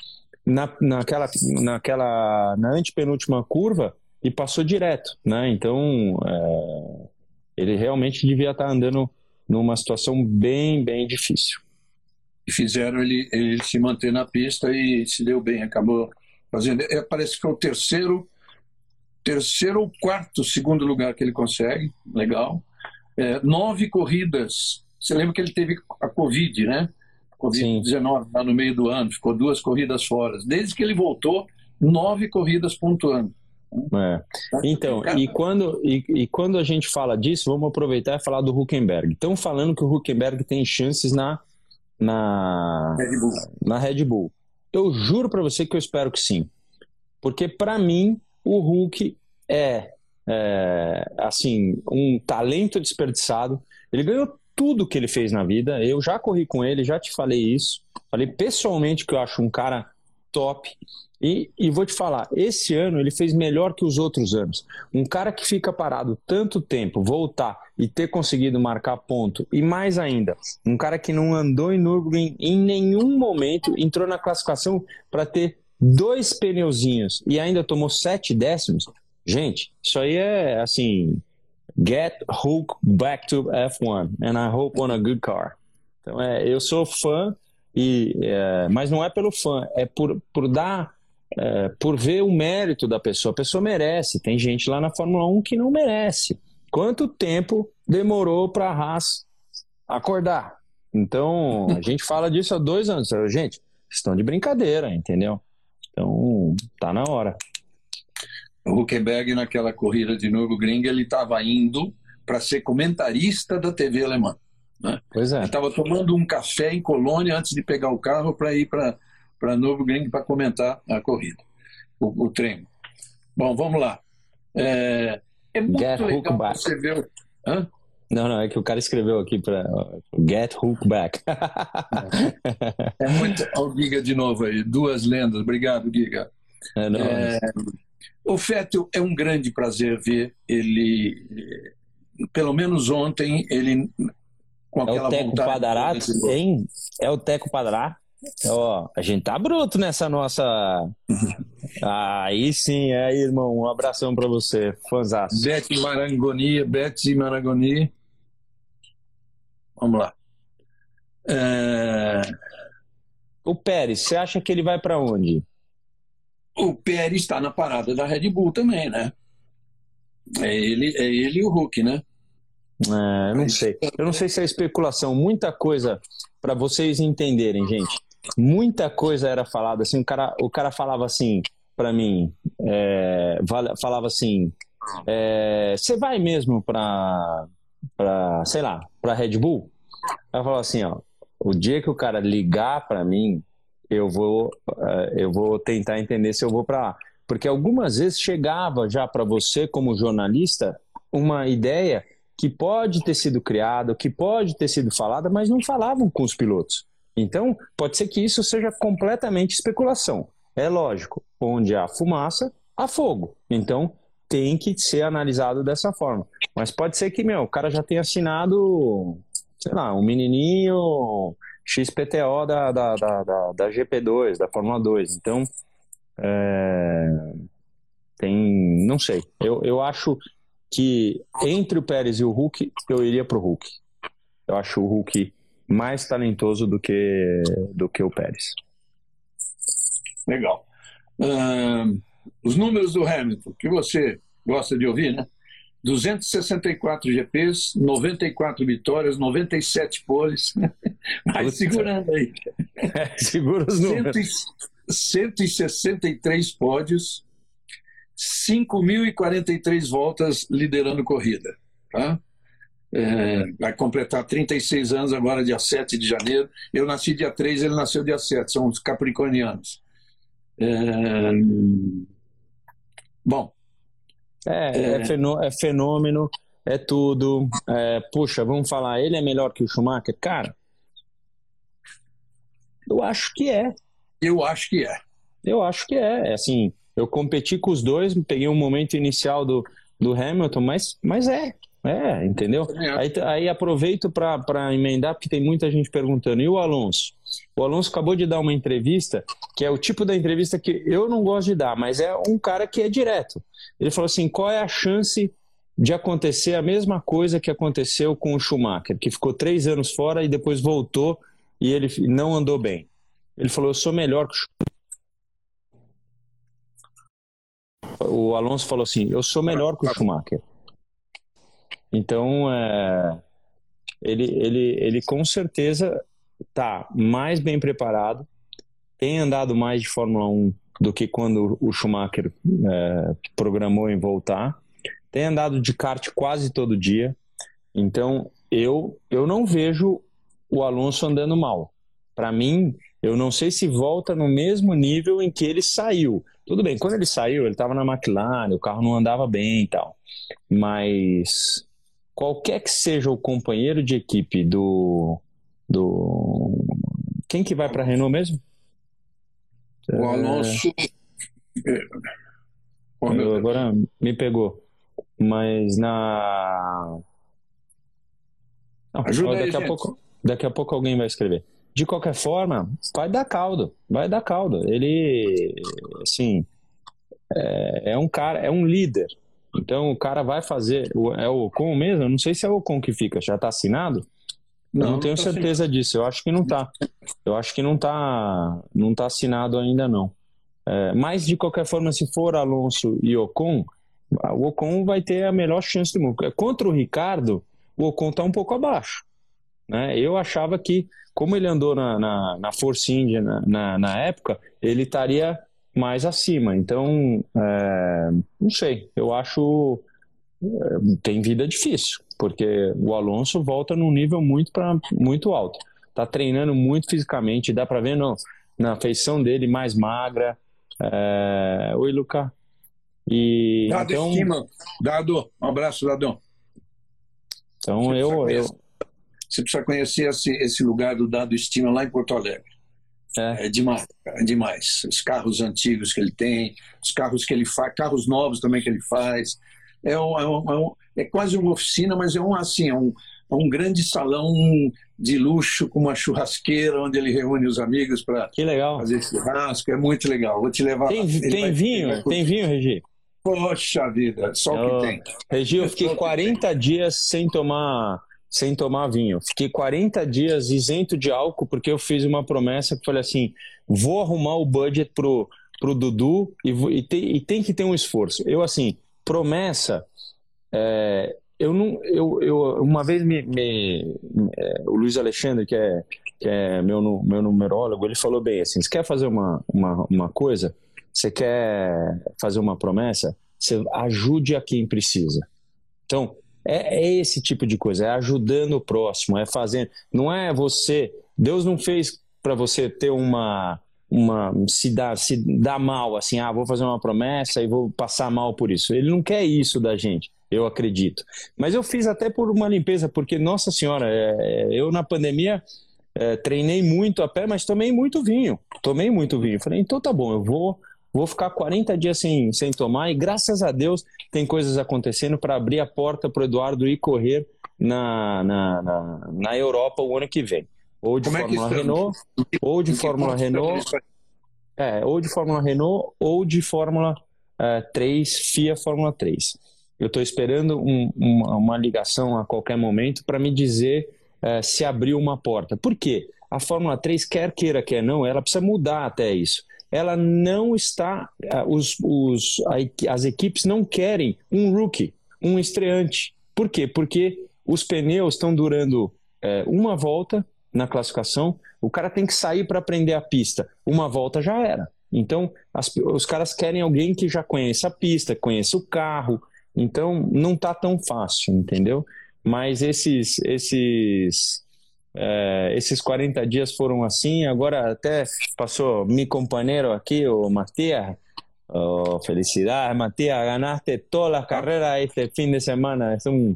na, naquela, naquela na antepenúltima curva e passou direto, né? Então é, ele realmente devia estar andando numa situação bem, bem difícil. Fizeram ele, ele se manter na pista e se deu bem, acabou fazendo. É, parece que é o terceiro terceiro ou quarto segundo lugar que ele consegue, legal. É, nove corridas. Você lembra que ele teve a Covid, né? Covid-19 lá no meio do ano, ficou duas corridas fora. Desde que ele voltou, nove corridas pontuando. É. Então, e quando, e, e, quando a gente fala disso, vamos aproveitar e falar do Huckenberg. Estão falando que o Huckenberg tem chances na, na, Red Bull. Na Red Bull. Eu juro para você que eu espero que sim. Porque, para mim, o Hulk é, é, assim, um talento desperdiçado. Ele ganhou tudo que ele fez na vida. Eu já corri com ele, já te falei isso. Falei pessoalmente que eu acho um cara top. E, e, vou te falar, esse ano ele fez melhor que os outros anos. Um cara que fica parado tanto tempo, voltar e ter conseguido marcar ponto, e mais ainda, um cara que não andou em Nürburgring em nenhum momento, entrou na classificação para ter dois pneuzinhos e ainda tomou sete décimos, gente, isso aí é assim, get hook back to F1 and I hope on a good car. Então é, eu sou fã e, é, mas não é pelo fã, é por, por dar, é, por ver o mérito da pessoa. A pessoa merece. Tem gente lá na Fórmula 1 que não merece. Quanto tempo demorou para a Haas acordar? Então a gente [LAUGHS] fala disso há dois anos. Gente, estão de brincadeira, entendeu? Então, tá na hora. O Huckenberg, naquela corrida de Nürburgring, ele estava indo para ser comentarista da TV alemã. Né? Pois é. Ele estava tomando um café em Colônia antes de pegar o carro para ir para Nürburgring para comentar a corrida, o, o, treino. Bom, vamos lá. É, é muito Get legal você ver... O... Hã? Não, não, é que o cara escreveu aqui para Get Hook Back. é muito. Olha o Giga de novo aí, duas lendas. Obrigado, Giga. É, é, o Fettel é um grande prazer ver ele, pelo menos ontem, ele com aquela é o Teco Padará, hein? É o Teco Padará? Ó, a gente tá bruto nessa nossa. [LAUGHS] Aí sim, aí, irmão. Um abração para você, fãzaço. Beth Marangoni, Beth Marangoni. Vamos lá. É... O Pérez, você acha que ele vai para onde? O Pérez está na parada da Red Bull também, né? É ele, é ele e o Hulk, né? É, não sei. Eu não sei se é especulação. Muita coisa para vocês entenderem, gente. Muita coisa era falada assim. O cara, o cara falava assim para mim, é, falava assim: é, você é, vai mesmo para para, sei lá, para Red Bull, ela falou assim, ó, o dia que o cara ligar para mim, eu vou, uh, eu vou tentar entender se eu vou para lá. Porque algumas vezes chegava já para você, como jornalista, uma ideia que pode ter sido criada, que pode ter sido falada, mas não falavam com os pilotos. Então, pode ser que isso seja completamente especulação. É lógico, onde há fumaça, há fogo. Então, tem que ser analisado dessa forma. Mas pode ser que, meu, o cara já tenha assinado, sei lá, um menininho XPTO da, da, da, da, da GP2, da Fórmula 2. Então, é, tem, não sei. Eu, eu acho que entre o Pérez e o Hulk, eu iria pro Hulk. Eu acho o Hulk mais talentoso do que, do que o Pérez. Legal. Uh, os números do Hamilton, que você gosta de ouvir, né? 264 GPs, 94 vitórias, 97 poles. [LAUGHS] Vai segurando aí. É, segura os números. 163 pódios, 5.043 voltas liderando corrida. Tá? É, vai completar 36 anos agora, dia 7 de janeiro. Eu nasci dia 3, ele nasceu dia 7, são os capricornianos. É... Bom. É, é... é, fenômeno, é tudo. É, puxa, vamos falar, ele é melhor que o Schumacher? Cara, eu acho que é. Eu acho que é. Eu acho que é. é assim, eu competi com os dois, peguei um momento inicial do, do Hamilton, mas, mas é. É, entendeu? Aí, aí aproveito para emendar, porque tem muita gente perguntando. E o Alonso? O Alonso acabou de dar uma entrevista, que é o tipo da entrevista que eu não gosto de dar, mas é um cara que é direto. Ele falou assim: qual é a chance de acontecer a mesma coisa que aconteceu com o Schumacher, que ficou três anos fora e depois voltou e ele não andou bem? Ele falou: eu sou melhor que o Schumacher. O Alonso falou assim: eu sou melhor que o Schumacher. Então, é, ele, ele, ele com certeza está mais bem preparado, tem andado mais de Fórmula 1 do que quando o Schumacher é, programou em voltar, tem andado de kart quase todo dia. Então, eu, eu não vejo o Alonso andando mal. Para mim, eu não sei se volta no mesmo nível em que ele saiu. Tudo bem, quando ele saiu, ele estava na McLaren, o carro não andava bem e tal. Mas qualquer que seja o companheiro de equipe do. do quem que vai para a Renault mesmo? O Alonso. É... agora me pegou. Mas na. Não, Ajuda daqui, aí, a pouco, daqui a pouco alguém vai escrever. De qualquer forma, vai dar caldo. Vai dar caldo. Ele, assim, é, é um cara, é um líder. Então o cara vai fazer. É o Ocon mesmo? Eu não sei se é o Ocon que fica. Já está assinado? Não, eu não tenho não tá certeza assinado. disso. Eu acho que não está. Eu acho que não está não tá assinado ainda não. É, mas de qualquer forma, se for Alonso e Ocon, o Ocon vai ter a melhor chance do mundo. Contra o Ricardo, o Ocon está um pouco abaixo. Né? Eu achava que, como ele andou na, na, na Force India na, na, na época, ele estaria mais acima. Então, é, não sei, eu acho é, tem vida difícil, porque o Alonso volta num nível muito, pra, muito alto. Tá treinando muito fisicamente, dá para ver no, na feição dele mais magra. É... Oi, Luca. E, Dado então... estima, Dado, um abraço, Dado. Então eu, eu... Você precisa conhecer esse, esse lugar do Dado Estima lá em Porto Alegre. É. é demais, é demais. Os carros antigos que ele tem, os carros que ele faz, carros novos também que ele faz. É, um, é, um, é, um, é quase uma oficina, mas é um assim, é um, é um grande salão de luxo com uma churrasqueira onde ele reúne os amigos para fazer churrasco. É muito legal. Vou te levar. Tem, tem vai, vinho? Tem vinho, Regi? Poxa vida, só o que tem. Regi, eu fiquei 40 dias sem tomar sem tomar vinho. Fiquei 40 dias isento de álcool porque eu fiz uma promessa que falei assim: vou arrumar o budget pro, pro Dudu e, e, tem, e tem que ter um esforço. Eu, assim, promessa. É, eu não, eu, eu uma vez me, me é, o Luiz Alexandre que é, que é meu meu numerólogo, ele falou bem assim: você quer fazer uma, uma, uma coisa, você quer fazer uma promessa, você ajude a quem precisa. Então, é, é esse tipo de coisa, é ajudando o próximo, é fazendo. Não é você. Deus não fez para você ter uma uma se dar se dar mal assim ah vou fazer uma promessa e vou passar mal por isso ele não quer isso da gente eu acredito mas eu fiz até por uma limpeza porque nossa senhora é, é eu na pandemia é, treinei muito a pé mas tomei muito vinho tomei muito vinho falei então tá bom eu vou Vou ficar 40 dias sem, sem tomar e graças a Deus tem coisas acontecendo para abrir a porta para o Eduardo ir correr na, na, na, na, Europa o ano que vem. Ou de Como é Fórmula é Renault, ou de Fórmula Renault. É, ou de Fórmula Renault, ou de Fórmula uh, 3, FIA Fórmula 3. Eu estou esperando um, uma, uma, ligação a qualquer momento para me dizer uh, se abriu uma porta. Por quê? A Fórmula 3, quer queira, quer não, ela precisa mudar até isso. Ela não está. Uh, os, os, as equipes não querem um rookie, um estreante. Por quê? Porque os pneus estão durando é, uma volta na classificação, o cara tem que sair para aprender a pista. Uma volta já era. Então, as, os caras querem alguém que já conheça a pista, conheça o carro. Então, não tá tão fácil, entendeu? Mas esses, esses, é, esses 40 dias foram assim. Agora até passou meu companheiro aqui, o Matias. Oh, felicidades, Matias. Ganaste todas as carreras este fim de semana. É um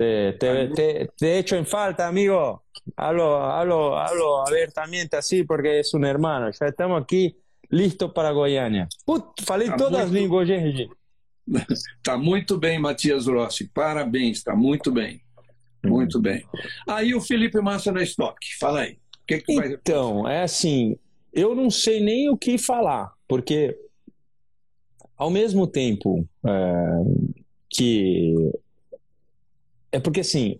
Te, te, te, te, echo en falta, amigo. Hablo, hablo, hablo abiertamente así porque es un hermano. Ya estamos aqui listos para Goiânia. Put, falei tá todas muito... as línguas, gente. [LAUGHS] Está muito bem, Matias Rossi. Parabéns, está muito bem. Muito bem. Aí o Felipe Massa na estoque. Fala aí. Que que então, é assim, eu não sei nem o que falar, porque ao mesmo tempo é, que é porque assim,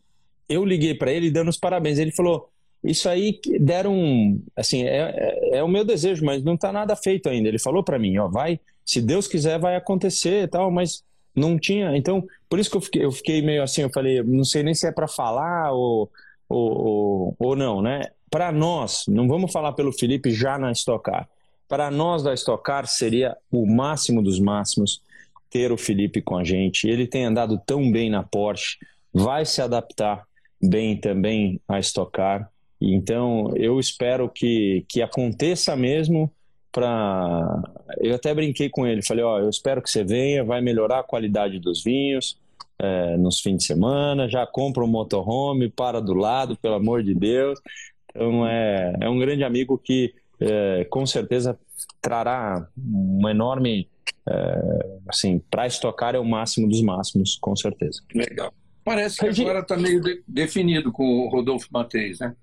eu liguei para ele dando os parabéns. Ele falou: Isso aí deram. Assim, é, é, é o meu desejo, mas não está nada feito ainda. Ele falou para mim: Ó, vai, se Deus quiser, vai acontecer e tal, mas não tinha. Então, por isso que eu fiquei, eu fiquei meio assim. Eu falei: Não sei nem se é para falar ou, ou, ou, não, né? Para nós, não vamos falar pelo Felipe já na Estocar. Para nós da Estocar seria o máximo dos máximos ter o Felipe com a gente. Ele tem andado tão bem na Porsche vai se adaptar bem também a estocar. Então, eu espero que, que aconteça mesmo para. Eu até brinquei com ele, falei: Ó, eu espero que você venha, vai melhorar a qualidade dos vinhos é, nos fins de semana, já compra um motorhome, para do lado, pelo amor de Deus. Então, é, é um grande amigo que é, com certeza trará um enorme. É, assim, para estocar é o máximo dos máximos, com certeza. Legal. Parece que agora está meio de, definido com o Rodolfo Mateus, né?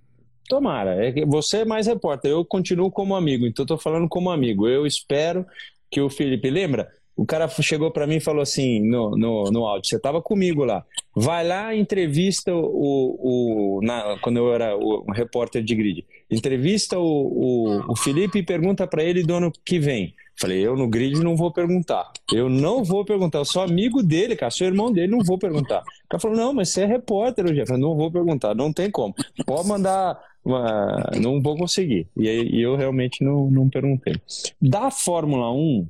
Tomara. É você é mais repórter, eu continuo como amigo, então estou falando como amigo. Eu espero que o Felipe. Lembra? O cara chegou para mim e falou assim no, no, no áudio: você estava comigo lá. Vai lá, entrevista o. o na, quando eu era o, um repórter de grid. Entrevista o, o, o Felipe e pergunta para ele do ano que vem. Falei, eu no grid não vou perguntar. Eu não vou perguntar. Eu sou amigo dele, cara. Sou irmão dele, não vou perguntar. O cara falou, não, mas você é repórter, Jeff. Eu falei, não vou perguntar. Não tem como. Pode mandar. Uma... Não vou conseguir. E, e eu realmente não, não perguntei. Da Fórmula 1,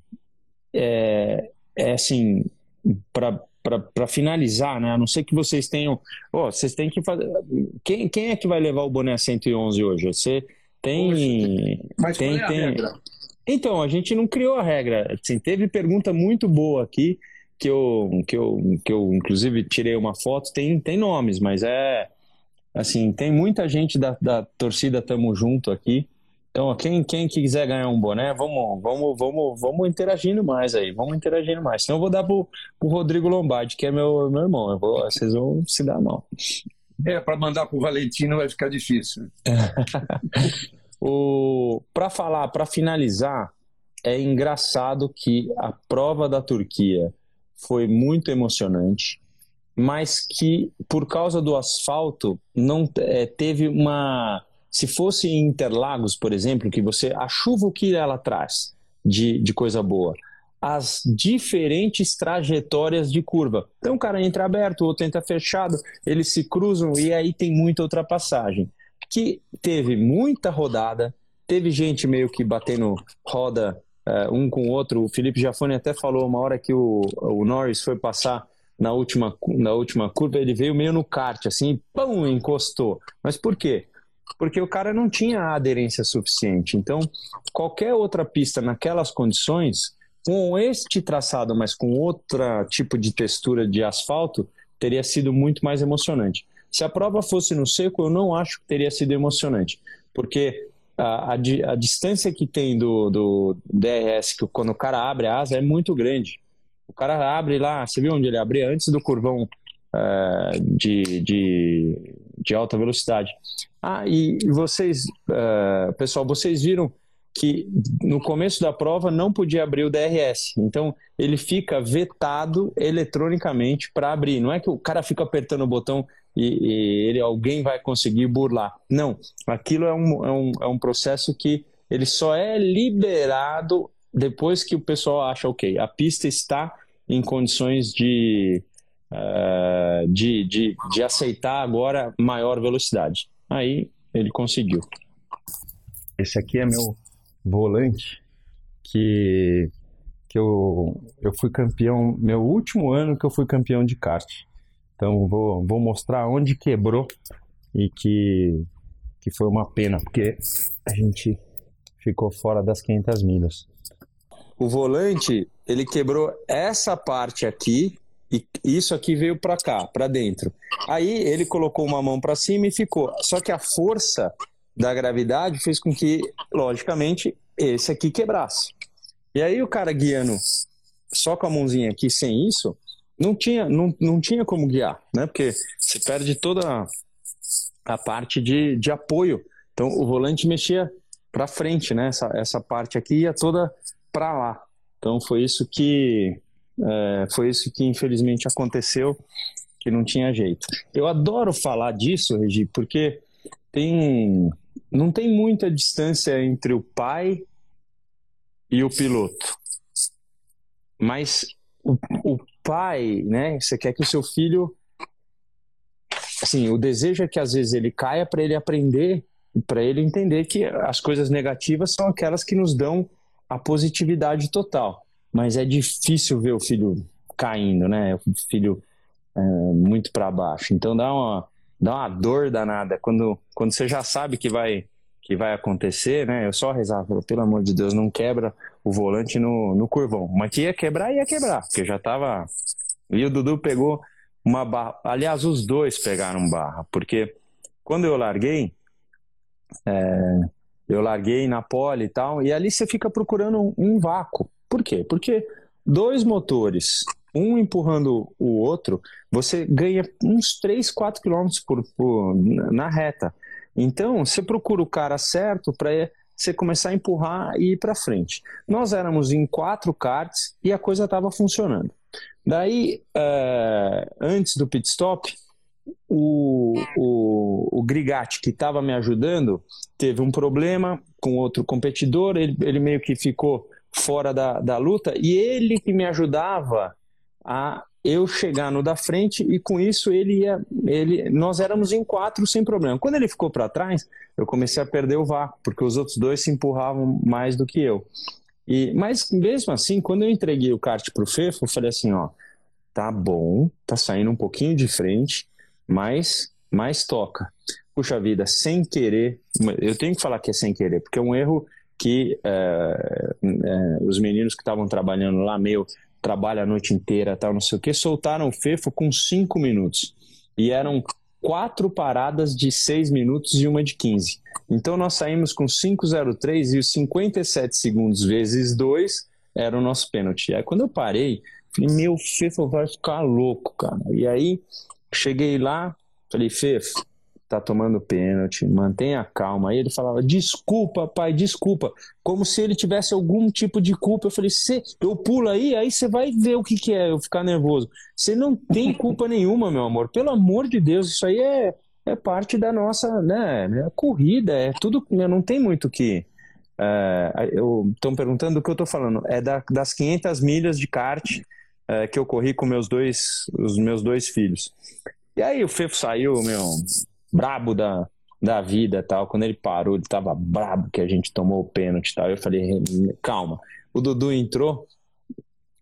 é, é assim, para finalizar, né? A não ser que vocês tenham. Oh, vocês têm que fazer. Quem, quem é que vai levar o boné 111 hoje? Você tem. Mas tem, é a tem... regra? Então, a gente não criou a regra. Assim, teve pergunta muito boa aqui, que eu, que eu, que eu inclusive tirei uma foto, tem, tem nomes, mas é. Assim, tem muita gente da, da torcida Tamo Junto aqui. Então, quem, quem quiser ganhar um boné, vamos, vamos, vamos, vamos interagindo mais aí, vamos interagindo mais. Senão eu vou dar pro, pro Rodrigo Lombardi, que é meu, meu irmão. Eu vou, vocês vão se dar mal. É, para mandar pro Valentino vai ficar difícil. [LAUGHS] O para falar, para finalizar, é engraçado que a prova da Turquia foi muito emocionante, mas que por causa do asfalto não é, teve uma se fosse em Interlagos, por exemplo, que você a chuva o que ela traz de, de coisa boa, as diferentes trajetórias de curva. Então o cara entra aberto, o outro entra fechado, eles se cruzam e aí tem muita ultrapassagem que teve muita rodada, teve gente meio que batendo roda uh, um com o outro. O Felipe Jafone até falou uma hora que o, o Norris foi passar na última, na última curva, ele veio meio no kart, assim, pão, encostou. Mas por quê? Porque o cara não tinha aderência suficiente. Então, qualquer outra pista naquelas condições, com este traçado, mas com outro tipo de textura de asfalto, teria sido muito mais emocionante. Se a prova fosse no seco, eu não acho que teria sido emocionante, porque a, a, a, distância que tem do, do DRS, que quando o cara abre a asa, é muito grande. O cara abre lá, você viu onde ele abre? Antes do curvão uh, de, de, de, alta velocidade. Ah, e vocês, uh, pessoal, vocês viram que no começo da prova não podia abrir o DRS. Então, ele fica vetado eletronicamente para abrir. Não é que o cara fica apertando o botão e, e, ele, alguém vai conseguir burlar. Não, aquilo é um, é, um, é um processo que ele só é liberado depois que o pessoal acha, ok, a pista está em condições de, uh, de, de, de aceitar agora maior velocidade. Aí ele conseguiu. Esse aqui é meu volante que, que eu, eu fui campeão, meu último ano que eu fui campeão de kart. Então vou, vou mostrar onde quebrou e que, que foi uma pena, porque a gente ficou fora das 500 milhas. O volante, ele quebrou essa parte aqui e isso aqui veio para cá, para dentro. Aí ele colocou uma mão para cima e ficou. Só que a força da gravidade fez com que, logicamente, esse aqui quebrasse. E aí o cara guiando só com a mãozinha aqui sem isso, não tinha, não, não tinha como guiar, né? Porque você perde toda a parte de, de apoio. Então o volante mexia para frente, né? Essa, essa parte aqui ia toda para lá. Então foi isso que é, foi isso que infelizmente aconteceu, que não tinha jeito. Eu adoro falar disso, Regi, porque tem não tem muita distância entre o pai e o piloto. Mas o, o pai, né? Você quer que o seu filho. Assim, o desejo é que às vezes ele caia para ele aprender, para ele entender que as coisas negativas são aquelas que nos dão a positividade total. Mas é difícil ver o filho caindo, né? O filho é, muito para baixo. Então dá uma, dá uma dor danada quando, quando você já sabe que vai que vai acontecer, né? Eu só rezava, pelo amor de Deus, não quebra o volante no, no curvão. Mas que ia quebrar, ia quebrar, porque já tava. E o Dudu pegou uma barra. Aliás, os dois pegaram barra, porque quando eu larguei, é... eu larguei na pole e tal, e ali você fica procurando um vácuo. Por quê? Porque dois motores um empurrando o outro, você ganha uns 3, 4 km por, por, na reta. Então, você procura o cara certo para você começar a empurrar e ir para frente. Nós éramos em quatro karts e a coisa estava funcionando. Daí, uh, antes do pit stop, o, o, o Grigatti, que estava me ajudando, teve um problema com outro competidor, ele, ele meio que ficou fora da, da luta, e ele que me ajudava a eu chegar no da frente e com isso ele ia, ele, nós éramos em quatro sem problema. Quando ele ficou para trás, eu comecei a perder o vácuo, porque os outros dois se empurravam mais do que eu. E, mas mesmo assim, quando eu entreguei o kart pro Fefo, eu falei assim, ó, tá bom, tá saindo um pouquinho de frente, mas mais toca. Puxa vida, sem querer, eu tenho que falar que é sem querer, porque é um erro que é, é, os meninos que estavam trabalhando lá, meio trabalha a noite inteira, tal, não sei o que, soltaram o Fefo com cinco minutos. E eram quatro paradas de seis minutos e uma de 15. Então nós saímos com 5,03 e os 57 segundos vezes dois era o nosso pênalti. Aí quando eu parei, falei, meu Fefo vai ficar louco, cara. E aí cheguei lá, falei, Fefo, tá tomando pênalti, mantenha calma. Aí ele falava, desculpa, pai, desculpa. Como se ele tivesse algum tipo de culpa. Eu falei, eu pulo aí, aí você vai ver o que, que é eu ficar nervoso. Você não tem culpa nenhuma, meu amor. Pelo amor de Deus, isso aí é, é parte da nossa né, né corrida, é tudo, né, não tem muito que... Estão é, perguntando o que eu estou falando. É da, das 500 milhas de kart é, que eu corri com meus dois, os meus dois filhos. E aí o Fefo saiu, meu, brabo da, da vida tal. Quando ele parou, ele tava brabo que a gente tomou o pênalti tal. Eu falei, calma. O Dudu entrou,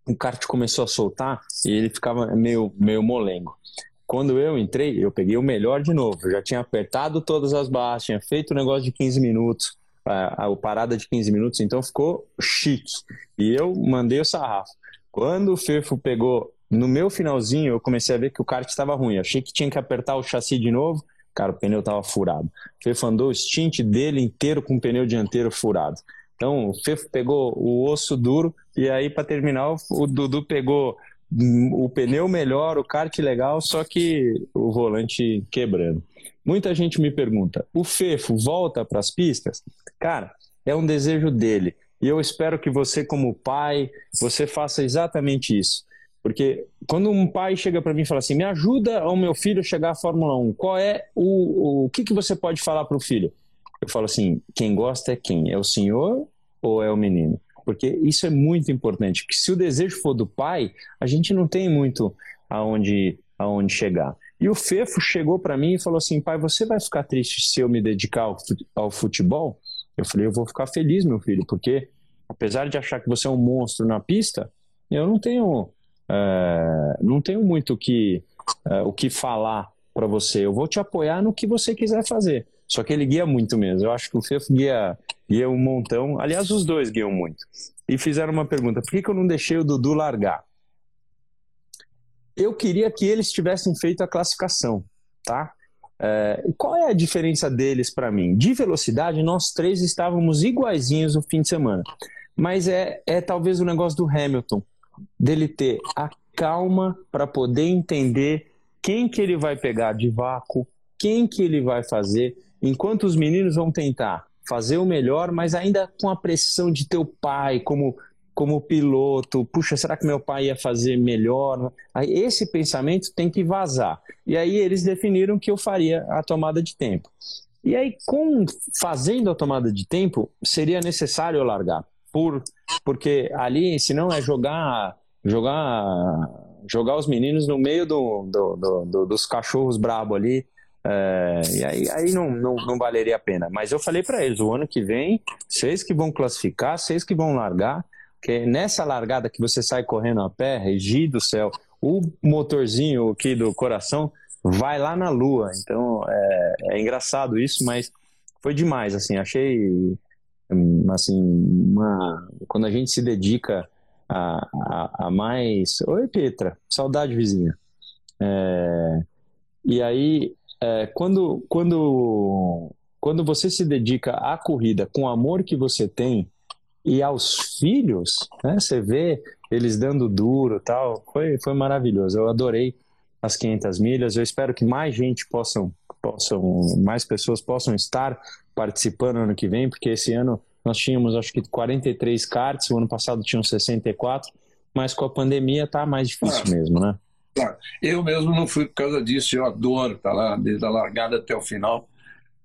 o kart começou a soltar e ele ficava meio, meio molengo. Quando eu entrei, eu peguei o melhor de novo. Eu já tinha apertado todas as barras, tinha feito o negócio de 15 minutos, a, a parada de 15 minutos, então ficou chique. E eu mandei o sarrafo. Quando o Fefo pegou no meu finalzinho, eu comecei a ver que o kart estava ruim. Achei que tinha que apertar o chassi de novo Cara, o pneu estava furado. O Fefo andou o stint dele inteiro com o pneu dianteiro furado. Então, o Fefo pegou o osso duro e aí, para terminar, o Dudu pegou o pneu melhor, o kart legal, só que o volante quebrando. Muita gente me pergunta: o Fefo volta para as pistas? Cara, é um desejo dele. E eu espero que você, como pai, você faça exatamente isso. Porque quando um pai chega para mim e fala assim, me ajuda ao meu filho chegar à Fórmula 1, qual é o, o, que, que você pode falar para o filho? Eu falo assim, quem gosta é quem? É o senhor ou é o menino? Porque isso é muito importante, que se o desejo for do pai, a gente não tem muito aonde, aonde chegar. E o Fefo chegou para mim e falou assim, pai, você vai ficar triste se eu me dedicar ao futebol? Eu falei, eu vou ficar feliz, meu filho, porque apesar de achar que você é um monstro na pista, eu não tenho, é, não tenho muito o que, é, o que falar para você. Eu vou te apoiar no que você quiser fazer. Só que ele guia muito mesmo. Eu acho que o Fefo guia, guia um montão. Aliás, os dois guiam muito. E fizeram uma pergunta: por que, que eu não deixei o Dudu largar? Eu queria que eles tivessem feito a classificação, tá? É, qual é a diferença deles para mim? De velocidade, nós três estávamos iguaizinhos no fim de semana. Mas é, é talvez o negócio do Hamilton, dele ter a calma para poder entender quem que ele vai pegar de vácuo, quem que ele vai fazer, enquanto os meninos vão tentar fazer o melhor, mas ainda com a pressão de teu pai como como piloto, puxa, será que meu pai ia fazer melhor? Aí esse pensamento tem que vazar. E aí eles definiram que eu faria a tomada de tempo. E aí, com fazendo a tomada de tempo, seria necessário largar. Por, porque ali, senão é jogar jogar jogar os meninos no meio do, do, do, do dos cachorros brabo ali. É, e aí, aí não, não, não valeria a pena. Mas eu falei para eles: o ano que vem, vocês que vão classificar, vocês que vão largar, porque nessa largada que você sai correndo a pé, Regi do céu, o motorzinho aqui do coração vai lá na lua. Então é, é engraçado isso, mas foi demais. Assim, achei assim uma quando a gente se dedica a, a, a mais. Oi, Petra, saudade vizinha. É, e aí é, quando quando quando você se dedica à corrida com o amor que você tem e aos filhos, né? Você vê eles dando duro tal. Foi, foi maravilhoso. Eu adorei as 500 milhas. Eu espero que mais gente possam, possam, mais pessoas possam estar participando ano que vem, porque esse ano nós tínhamos acho que 43 karts, o ano passado tinham 64, mas com a pandemia tá mais difícil mesmo, né? Claro. Eu mesmo não fui por causa disso, eu adoro estar tá lá, desde a largada até o final.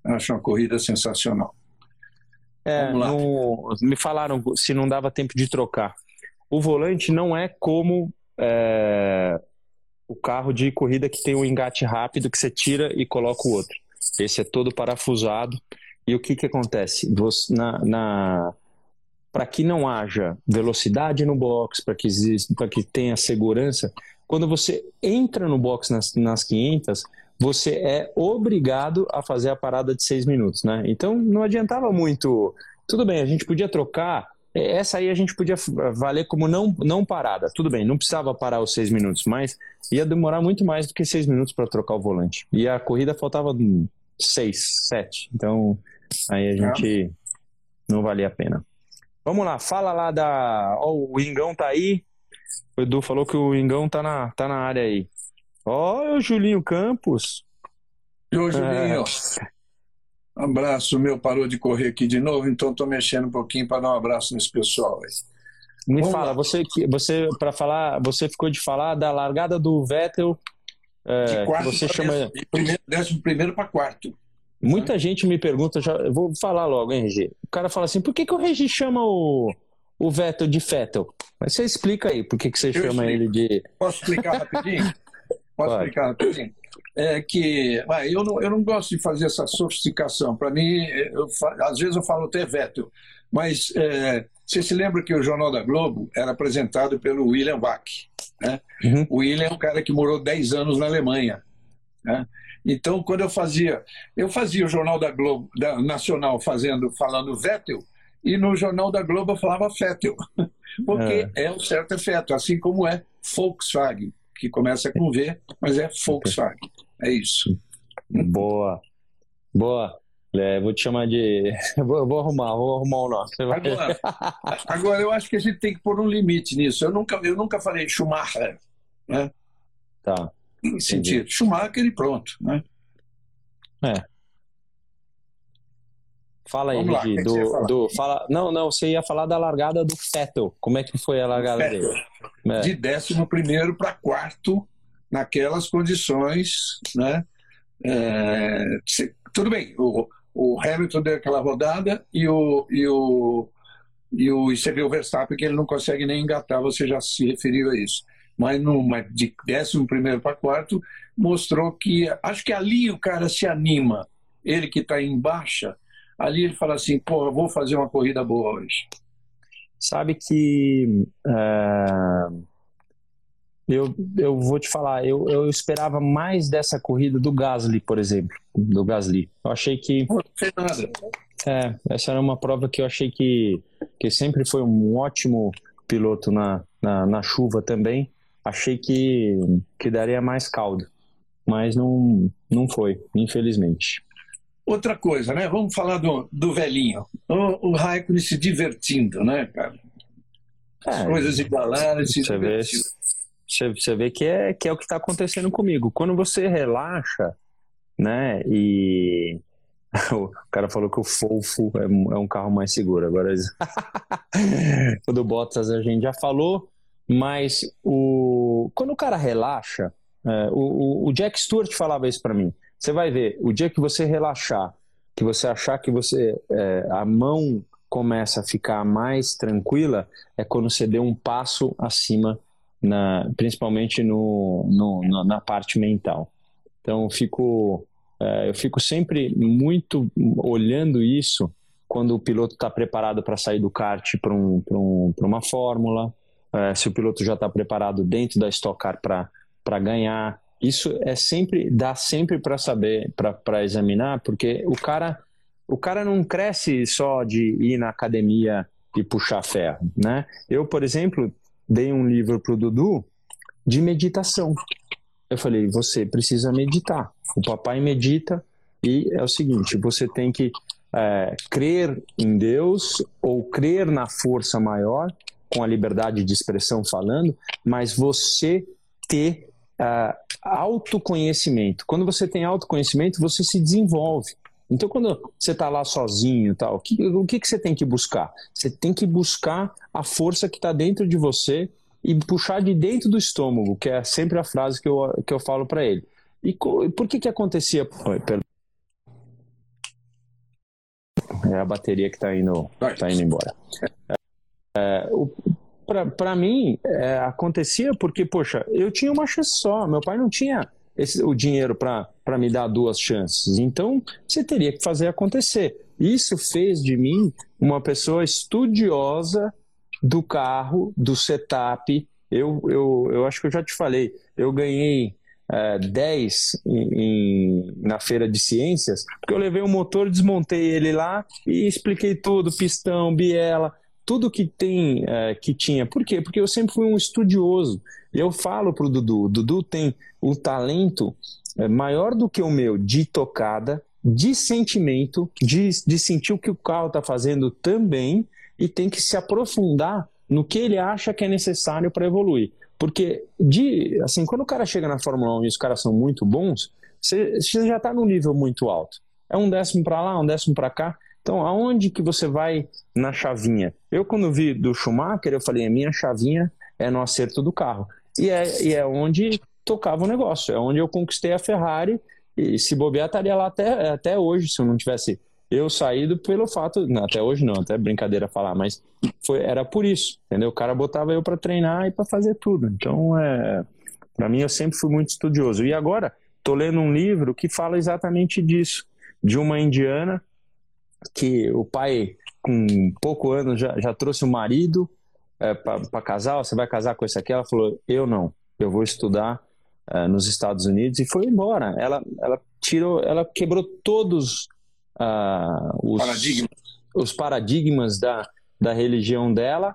Acho uma corrida sensacional. É, no, me falaram se não dava tempo de trocar. O volante não é como é, o carro de corrida que tem um engate rápido que você tira e coloca o outro. Esse é todo parafusado. E o que, que acontece? Você, na, na para que não haja velocidade no box, para que, que tenha segurança, quando você entra no box nas, nas 500, você é obrigado a fazer a parada de seis minutos, né? Então não adiantava muito. Tudo bem, a gente podia trocar. É, essa aí a gente podia valer como não, não parada. Tudo bem, não precisava parar os seis minutos, mas ia demorar muito mais do que seis minutos para trocar o volante. E a corrida faltava seis, sete. Então aí a gente não valia a pena. Vamos lá, fala lá da. Oh, o Ingão tá aí. O Edu falou que o Ingão tá na, tá na área aí. Olha o Julinho Campos. Ô, Julinho. É... Abraço, meu parou de correr aqui de novo, então estou mexendo um pouquinho para dar um abraço nesse pessoal aí. Me Vamos fala, lá. você você para falar, você ficou de falar da largada do Vettel, é, de quarto você chama de primeiro, décimo primeiro para quarto. Muita gente me pergunta, já eu vou falar logo, hein, Regi. O cara fala assim, por que, que o Regi chama o, o Vettel de Vettel? Mas você explica aí, por que, que você eu chama explico. ele de. Posso explicar rapidinho? [LAUGHS] Posso explicar rapidinho? É que ah, eu, não, eu não gosto de fazer essa sofisticação. Para mim, eu, às vezes eu falo até Vettel, mas é, você se lembra que o Jornal da Globo era apresentado pelo William Bach. Né? Uhum. O William é um cara que morou 10 anos na Alemanha. Né? Então, quando eu fazia, eu fazia o Jornal da Globo da Nacional fazendo, falando Vettel, e no Jornal da Globo eu falava Vettel, [LAUGHS] porque é, é o certo é assim como é Volkswagen que começa com V, mas é Volkswagen. É isso. Boa. Boa. É, vou te chamar de. [LAUGHS] Vou, vou arrumar, vou arrumar o nosso. Agora, agora, eu acho que a gente tem que pôr um limite nisso. Eu nunca, eu nunca falei Schumacher. Né? Tá. Em sentido, Schumacher e pronto. Né? É. Fala aí, Regi, do, do, fala, não, não, você ia falar da largada do Fettel. Como é que foi a largada dele? É. De décimo primeiro para quarto, naquelas condições, né? É, tudo bem, o, o Hamilton deu aquela rodada e o, e o, e o, e você vê o Verstappen que ele não consegue nem engatar, você já se referiu a isso. Mas numa, de décimo primeiro para quarto, mostrou que, acho que ali o cara se anima, ele que está em baixa, ali ele fala assim, pô, eu vou fazer uma corrida boa hoje. Sabe que uh, eu, eu vou te falar, eu, eu esperava mais dessa corrida do Gasly, por exemplo, do Gasly. Eu achei que... Não fez nada. É, essa era uma prova que eu achei que, que sempre foi um ótimo piloto na, na, na chuva também. Achei que, que daria mais caldo, mas não, não foi, infelizmente. Outra coisa, né? Vamos falar do, do velhinho. O, o Raikkonen se divertindo, né, cara? As é, coisas igualaram, se você vê, você vê que é, que é o que está acontecendo comigo. Quando você relaxa, né, e [LAUGHS] o cara falou que o Fofo é, é um carro mais seguro. Agora, [LAUGHS] o do Bottas a gente já falou, mas o quando o cara relaxa, é, o, o, Jack Stewart falava isso para mim. Você vai ver, o dia que você relaxar, que você achar que você é, a mão começa a ficar mais tranquila, é quando você deu um passo acima, na, principalmente no, no na parte mental. Então, eu fico, é, eu fico sempre muito olhando isso quando o piloto está preparado para sair do kart para um, um, uma fórmula, é, se o piloto já está preparado dentro da Stock Car para ganhar, isso é sempre dá sempre para saber para examinar porque o cara o cara não cresce só de ir na academia e puxar ferro né? Eu por exemplo dei um livro pro Dudu de meditação. Eu falei você precisa meditar. O papai medita e é o seguinte você tem que é, crer em Deus ou crer na força maior com a liberdade de expressão falando mas você ter uh, autoconhecimento. Quando você tem autoconhecimento, você se desenvolve. Então, quando você está lá sozinho, tal, o, que, o que, que você tem que buscar? Você tem que buscar a força que está dentro de você e puxar de dentro do estômago, que é sempre a frase que eu, que eu falo para ele. E por que que acontecia? É a bateria que está indo, tá indo embora. É, o, para mim, é, acontecia porque, poxa, eu tinha uma chance só, meu pai não tinha esse, o dinheiro para me dar duas chances. Então, você teria que fazer acontecer. Isso fez de mim uma pessoa estudiosa do carro, do setup. Eu, eu, eu acho que eu já te falei, eu ganhei é, 10 em, em, na feira de ciências, porque eu levei o motor, desmontei ele lá e expliquei tudo, pistão, biela tudo que tem, é, que tinha. Por quê? Porque eu sempre fui um estudioso. Eu falo pro Dudu, Dudu tem o talento é, maior do que o meu de tocada, de sentimento, de, de sentir o que o carro está fazendo também e tem que se aprofundar no que ele acha que é necessário para evoluir. Porque, de, assim, quando o cara chega na Fórmula 1 e os caras são muito bons, você já está num nível muito alto. É um décimo para lá, um décimo para cá. Então, aonde que você vai na chavinha? Eu, quando vi do Schumacher, eu falei, a minha chavinha é no acerto do carro. E é, e é onde tocava o negócio, é onde eu conquistei a Ferrari e se bobear estaria lá até, até hoje, se eu não tivesse eu saído pelo fato, não, até hoje não, até brincadeira falar, mas foi, era por isso, entendeu? O cara botava eu para treinar e para fazer tudo. Então, é, para mim eu sempre fui muito estudioso. E agora tô lendo um livro que fala exatamente disso, de uma indiana que o pai, com pouco ano, já, já trouxe o marido é, para casar. Você vai casar com esse aqui? Ela falou: Eu não, eu vou estudar é, nos Estados Unidos e foi embora. Ela, ela tirou, ela quebrou todos uh, os, paradigmas. os paradigmas da, da religião dela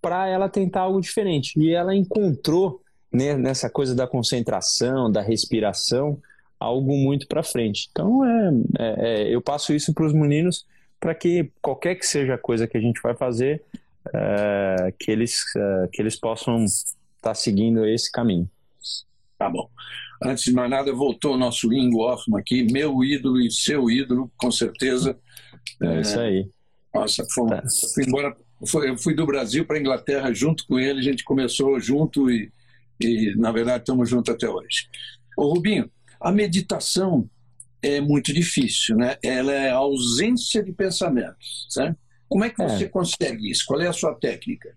para ela tentar algo diferente. E ela encontrou né, nessa coisa da concentração, da respiração, algo muito para frente. Então, é, é, é, eu passo isso para os meninos para que qualquer que seja a coisa que a gente vai fazer, é, que, eles, é, que eles possam estar tá seguindo esse caminho. Tá bom. Antes de mais nada, voltou o nosso Ingo Hoffman aqui, meu ídolo e seu ídolo, com certeza. É, isso aí. Nossa, fomos, tá. fui embora, foi, eu fui do Brasil para a Inglaterra junto com ele, a gente começou junto e, e na verdade, estamos juntos até hoje. Ô Rubinho, a meditação é muito difícil, né? Ela é a ausência de pensamentos, certo? Como é que você é. consegue isso? Qual é a sua técnica?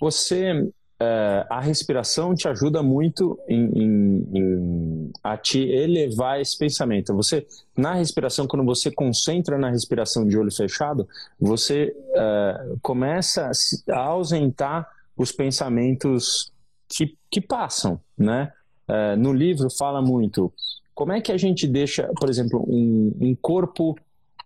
Você é, a respiração te ajuda muito em, em, em, a te elevar esse pensamento. Você, na respiração, quando você concentra na respiração de olho fechado, você é, começa a ausentar os pensamentos que, que passam, né? É, no livro fala muito como é que a gente deixa, por exemplo, um, um corpo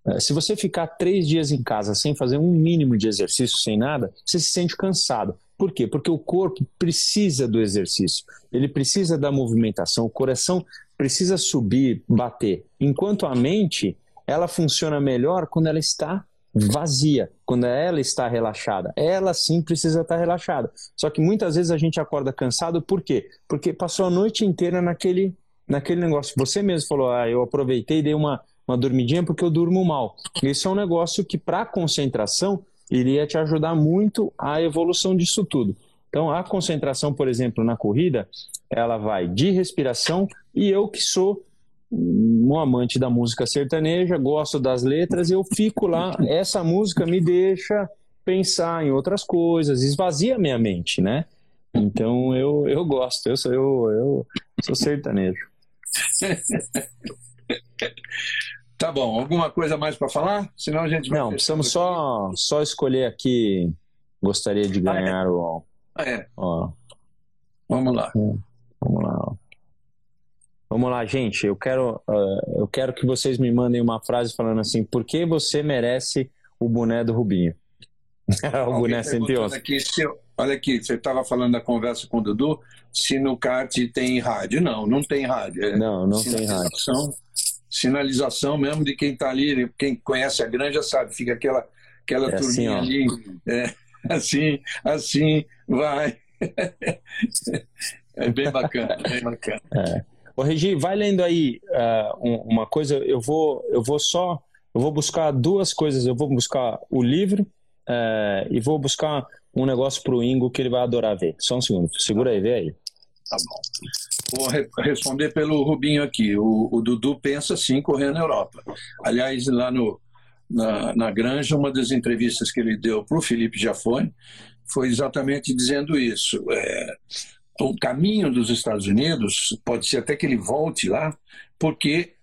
é, se você ficar três dias em casa sem fazer um mínimo de exercício, sem nada, você se sente cansado. Por quê? Porque o corpo precisa do exercício, ele precisa da movimentação, o coração precisa subir, bater. Enquanto a mente, ela funciona melhor quando ela está vazia, quando ela está relaxada. Ela sim precisa estar relaxada. Só que muitas vezes a gente acorda cansado, por quê? Porque passou a noite inteira naquele, naquele negócio. Você mesmo falou, ah, eu aproveitei e dei uma uma dormidinha porque eu durmo mal. Isso é um negócio que, para concentração, iria te ajudar muito a evolução disso tudo. Então, a concentração, por exemplo, na corrida, ela vai de respiração e eu que sou um amante da música sertaneja, gosto das letras, eu fico lá, essa música me deixa pensar em outras coisas, esvazia a minha mente, né? Então eu, eu gosto, eu sou, eu, eu sou sertanejo. [LAUGHS] Tá bom. Alguma coisa mais para falar? Senão a gente Não, precisamos só, só escolher aqui. Gostaria de ganhar ah, é. o. Ah, é. Ó. Vamos lá. Vamos lá. Vamos lá, gente. Eu quero, uh, eu quero que vocês me mandem uma frase falando assim: por que você merece o boné do Rubinho? [LAUGHS] o boné 111. Aqui, se, olha aqui, você estava falando da conversa com o Dudu, se no kart tem rádio. Não, não tem rádio. É não, não tem rádio sinalização mesmo de quem está ali, quem conhece a granja sabe, fica aquela, aquela é assim, turminha assim, ali, é, [LAUGHS] assim, assim, vai. [LAUGHS] é bem bacana, bem bacana. É. Ô, Regi, vai lendo aí uh, uma coisa, eu vou, eu vou só, eu vou buscar duas coisas, eu vou buscar o livro uh, e vou buscar um negócio para o Ingo que ele vai adorar ver. Só um segundo, segura aí, vê aí. Tá bom. Vou re responder pelo Rubinho aqui. O, o, Dudu pensa sim correr na Europa. Aliás, lá no, na, na Granja, uma das entrevistas que ele deu para o Felipe Jafone foi exatamente dizendo isso. É, o caminho dos Estados Unidos pode ser até que ele volte lá, porque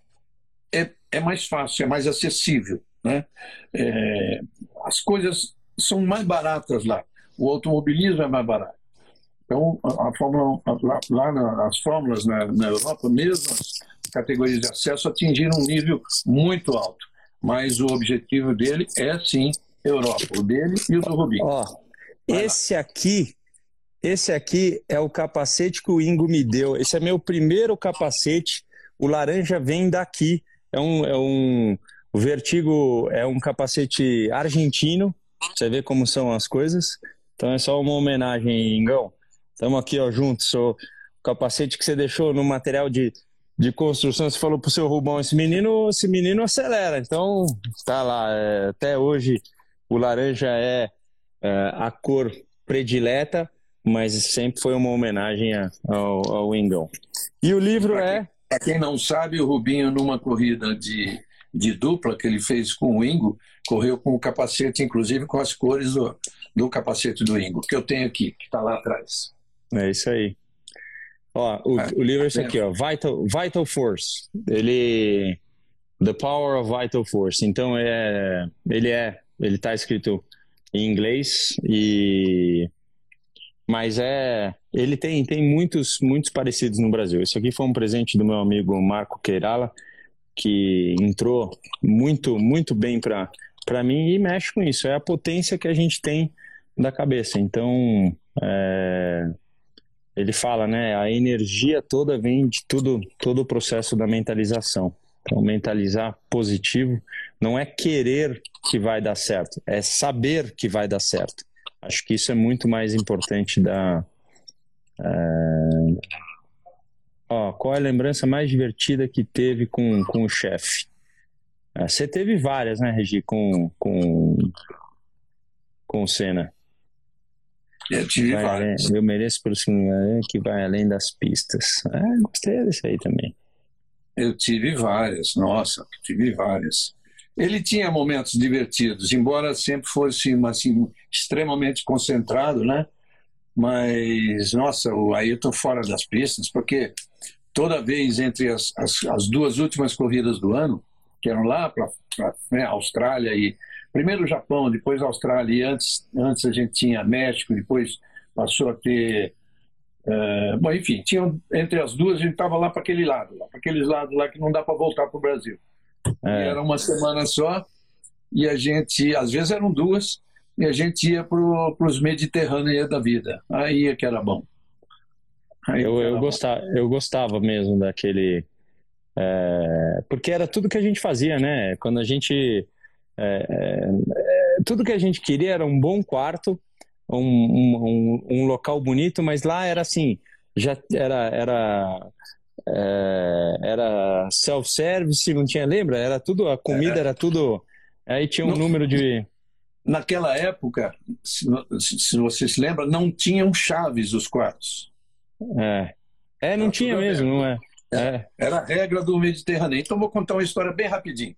é, é mais fácil, é mais acessível. Né? É, as coisas são mais baratas lá. O automobilismo é mais barato. Então, a, a Fórmula, lá, lá na, as fórmulas na, na Europa, mesmo as categorias de acesso, atingiram um nível muito alto. Mas o objetivo dele é, sim, Europa. O dele e o do Rubinho. Ó, esse aqui, esse aqui é o capacete que o Ingo me deu. Esse é meu primeiro capacete. O laranja vem daqui. É um, é um o Vertigo é um capacete argentino. Você vê como são as coisas. Então é só uma homenagem, Ingão. Estamos aqui, ó, juntos. O capacete que você deixou no material de, de construção, você falou pro seu Rubão, esse menino, esse menino acelera. Então, tá lá. É, até hoje, o laranja é, é, a cor predileta, mas sempre foi uma homenagem ao, ao Ingão. E o livro é... Para quem não sabe, o Rubinho, numa corrida de, de dupla que ele fez com o Ingo, correu com o capacete, inclusive com as cores do, do capacete do Ingo, que eu tenho aqui, que está lá atrás. É isso aí. Ó, o, ah, o livro é esse aqui, ó, Vital, Vital Force. Ele The Power of Vital Force. Então é, ele é, ele tá escrito em inglês e mas é, ele tem tem muitos muitos parecidos no Brasil. Esse aqui foi um presente do meu amigo Marco Queirala que entrou muito muito bem para para mim e mexe com isso. É a potência que a gente tem da cabeça. Então, é, ele ele fala, né? A energia toda vem de tudo, todo o processo da mentalização. Então, mentalizar positivo não é querer que vai dar certo, é saber que vai dar certo. Acho que isso é muito mais importante da. É... Ó, qual é a lembrança mais divertida que teve com, com o chefe? É, você teve várias, né, Regi, com, com, com o Senna. Eu tive vai várias. Além, eu mereço por cima, né, que vai além das pistas. É, gostei desse aí também. Eu tive várias, nossa, tive várias. Ele tinha momentos divertidos, embora sempre fosse assim, extremamente concentrado, né? Mas, nossa, o Ayrton fora das pistas, porque toda vez entre as, as, as duas últimas corridas do ano, que eram lá para né, Austrália e primeiro o Japão, depois a Austrália e antes antes a gente tinha México, depois passou a ter uh, bom, enfim, tinha entre as duas a gente estava lá para aquele lado, para aqueles lados lá que não dá para voltar para o Brasil. É. Era uma semana só e a gente, às vezes eram duas e a gente ia para os Mediterrâneos da vida. Aí é que era bom. Aí eu, eu, gostava, eu gostava mesmo daquele é, porque era tudo que a gente fazia, né? Quando a gente. É, é, tudo que a gente queria era um bom quarto, um, um, um local bonito, mas lá era assim, já era. era é, era self-service, não tinha, lembra? Era tudo, a comida é. era tudo. Aí tinha um não, número de. Naquela época, se, se você se lembra, não tinham chaves os quartos. É. É, não tinha mesmo, não é? É. Era a regra do Mediterrâneo. Então, vou contar uma história bem rapidinho.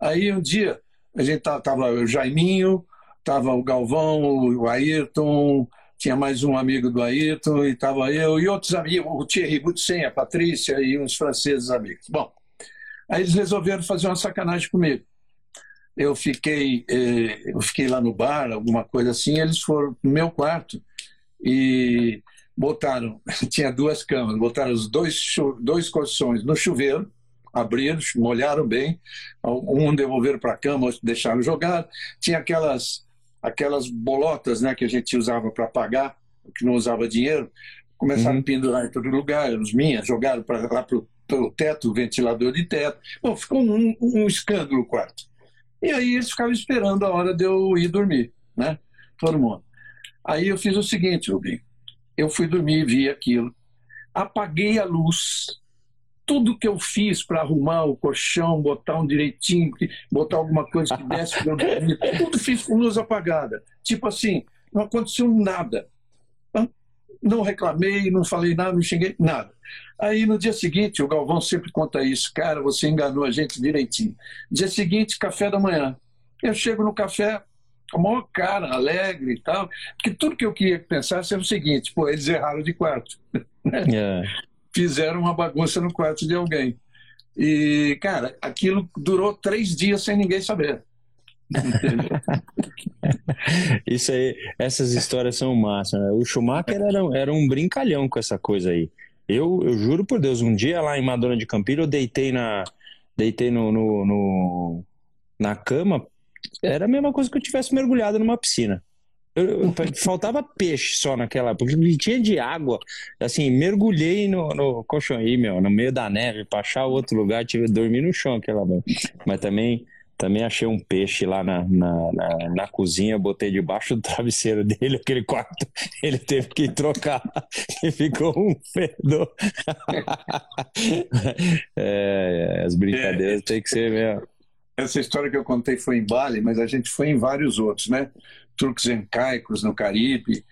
Aí, um dia, a gente tava o Jaiminho, tava o Galvão, o Ayrton, tinha mais um amigo do Ayrton, e tava eu e outros amigos, o Thierry Boutsen, a Patrícia e uns franceses amigos. Bom, aí eles resolveram fazer uma sacanagem comigo. Eu fiquei, eh, eu fiquei lá no bar, alguma coisa assim, eles foram no meu quarto e botaram, [LAUGHS] tinha duas camas, botaram os dois, dois colchões no chuveiro, abriram, molharam bem, um devolveram para a cama, outro deixaram jogar. Tinha aquelas, aquelas bolotas né, que a gente usava para pagar, que não usava dinheiro, começaram uhum. a pendurar em todo lugar, os minhas, jogaram para lá para o teto, ventilador de teto. Bom, ficou um, um escândalo o quarto. E aí eles ficavam esperando a hora de eu ir dormir, né? Todo mundo. Aí eu fiz o seguinte, Rubinho eu fui dormir vi aquilo. Apaguei a luz. Tudo que eu fiz para arrumar o colchão, botar um direitinho, botar alguma coisa que desse para dormir, [LAUGHS] tudo fiz com luz apagada. Tipo assim, não aconteceu nada. Não reclamei, não falei nada, não xinguei, nada. Aí no dia seguinte, o Galvão sempre conta isso, cara, você enganou a gente direitinho. Dia seguinte, café da manhã. Eu chego no café, a maior cara, alegre e tal. Porque tudo que eu queria pensar era o seguinte: pô, eles erraram de quarto. [LAUGHS] É. Fizeram uma bagunça no quarto de alguém. E, cara, aquilo durou três dias sem ninguém saber. [LAUGHS] Isso aí, essas histórias são massa. Né? O Schumacher era, era um brincalhão com essa coisa aí. Eu, eu juro por Deus, um dia lá em Madonna de Campilho, eu deitei na deitei no, no, no na cama era a mesma coisa que eu tivesse mergulhado numa piscina. Eu, faltava peixe só naquela, porque tinha de água. Assim, mergulhei no, no colchão aí, meu, no meio da neve, para achar outro lugar, tive dormir no chão aquela Mas também, também achei um peixe lá na, na, na, na cozinha, botei debaixo do travesseiro dele, aquele quarto, ele teve que trocar [LAUGHS] e ficou um fedor. [LAUGHS] é, as brincadeiras é, tem que ser mesmo. Essa história que eu contei foi em Bali, mas a gente foi em vários outros, né? Turcos e Caicos no Caribe.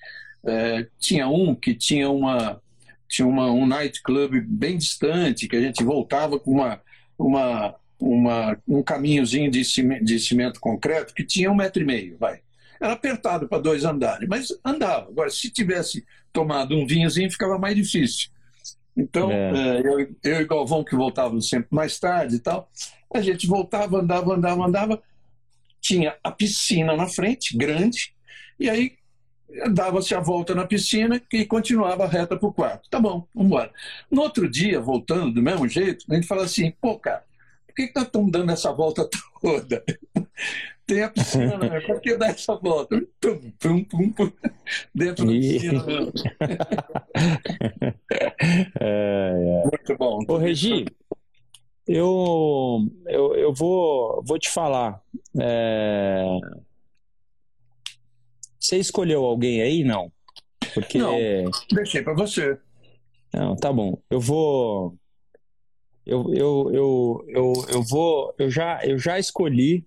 É, tinha um que tinha uma tinha uma, um nightclub bem distante, que a gente voltava com uma, uma, uma, um caminhozinho de cimento, de cimento concreto que tinha um metro e meio, vai. Era apertado para dois andares, mas andava. Agora, se tivesse tomado um vinhozinho, ficava mais difícil. Então, é. É, eu, eu e Galvão, que voltávamos sempre mais tarde e tal, a gente voltava, andava, andava, andava. Tinha a piscina na frente, grande, e aí dava-se a volta na piscina e continuava reta para o quarto. Tá bom, vamos embora. No outro dia, voltando do mesmo jeito, a gente fala assim: pô, cara, por que, que nós estamos dando essa volta [LAUGHS] toda? Tem a piscina, né? Por que dar essa volta? Pum, pum, pum, pum, dentro da piscina mesmo. [LAUGHS] Muito bom. Ô, Regi, eu, eu, eu vou, vou te falar. É... Você escolheu alguém aí? Não. Porque. Não, deixei para você. Não, tá bom. Eu vou. Eu, eu, eu, eu, eu vou. Eu já, eu já escolhi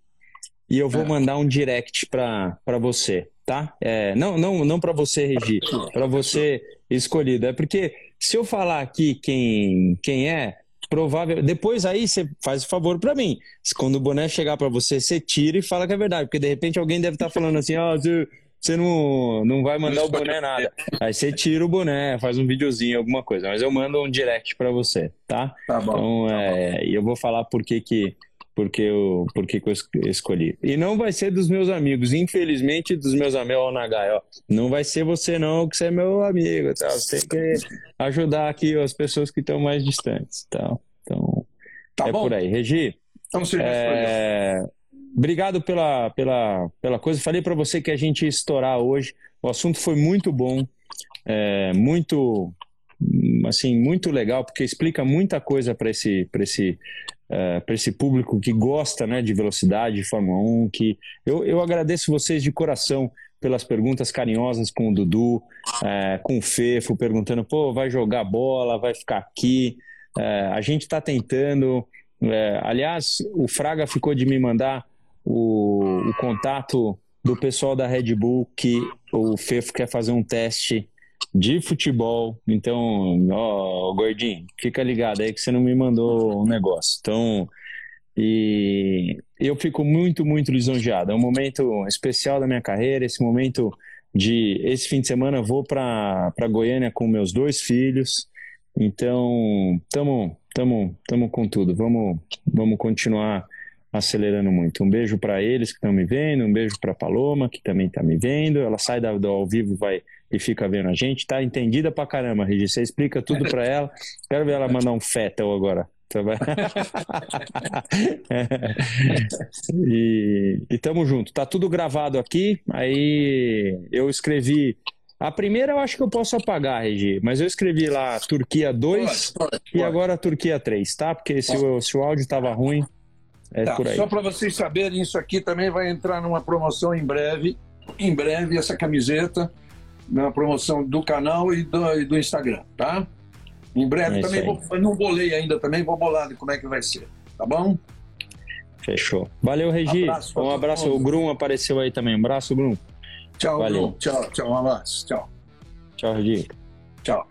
e eu vou é. mandar um direct para você, tá? É, não não, não para você, Regi, para você escolhido. É porque se eu falar aqui quem, quem é, provável. Depois aí você faz o favor para mim. Quando o boné chegar para você, você tira e fala que é verdade, porque de repente alguém deve estar tá falando assim, oh, você você não, não vai mandar o boné nada. Aí você tira o boné, faz um videozinho, alguma coisa. Mas eu mando um direct para você, tá? Tá bom. Então, tá é, e eu vou falar por que que, porque eu, por que que eu escolhi. E não vai ser dos meus amigos, infelizmente, dos meus amigos, Nagai, ó. Não vai ser você não, que você é meu amigo, tá? Você tem que ajudar aqui as pessoas que estão mais distantes, tá? Então, tá é bom. por aí. Regi, então, é, obrigado pela, pela, pela coisa. Falei para você que a gente ia estourar hoje. O assunto foi muito bom, é, muito assim muito legal porque explica muita coisa para esse para esse uh, para esse público que gosta né, de velocidade, de Fórmula 1. Que eu, eu agradeço vocês de coração pelas perguntas carinhosas com o Dudu, uh, com o Fefo, perguntando: pô, vai jogar bola, vai ficar aqui. Uh, a gente está tentando. aliás, o Fraga ficou de me mandar o, o contato do pessoal da Red Bull que o Fefo quer fazer um teste de futebol. Então, ó, gordinho, fica ligado aí que você não me mandou um negócio. Então, e eu fico muito, muito lisonjeado. É um momento especial da minha carreira, esse momento de esse fim de semana vou para Goiânia com meus dois filhos. Então, tamo, tamo, tamo com tudo. Vamos, vamos continuar acelerando muito. Um beijo para eles que estão me vendo, um beijo para Paloma que também está me vendo. Ela sai do ao vivo vai e fica vendo a gente. Tá entendida pra caramba, Regi. Você explica tudo para [LAUGHS] ela. Quero ver ela mandar um fetel agora. Tá [LAUGHS] e, e tamo junto. Tá tudo gravado aqui. Aí eu escrevi. A primeira eu acho que eu posso apagar, Regi, mas eu escrevi lá Turquia 2 pode, pode, e agora Turquia 3, tá? Porque se o, se o áudio tava ruim, é tá, por aí. Só para vocês saberem, isso aqui também vai entrar numa promoção em breve. Em breve, essa camiseta, na promoção do canal e do, e do Instagram, tá? Em breve é também, vou, não bolei ainda também, vou bolar de como é que vai ser, tá bom? Fechou. Valeu, Regi. Abraço um abraço. O Grum apareceu aí também. Um abraço, Grum. Tchau, Valeu. Grum. Tchau, tchau. Um abraço. Tchau. Tchau, Regi. Tchau.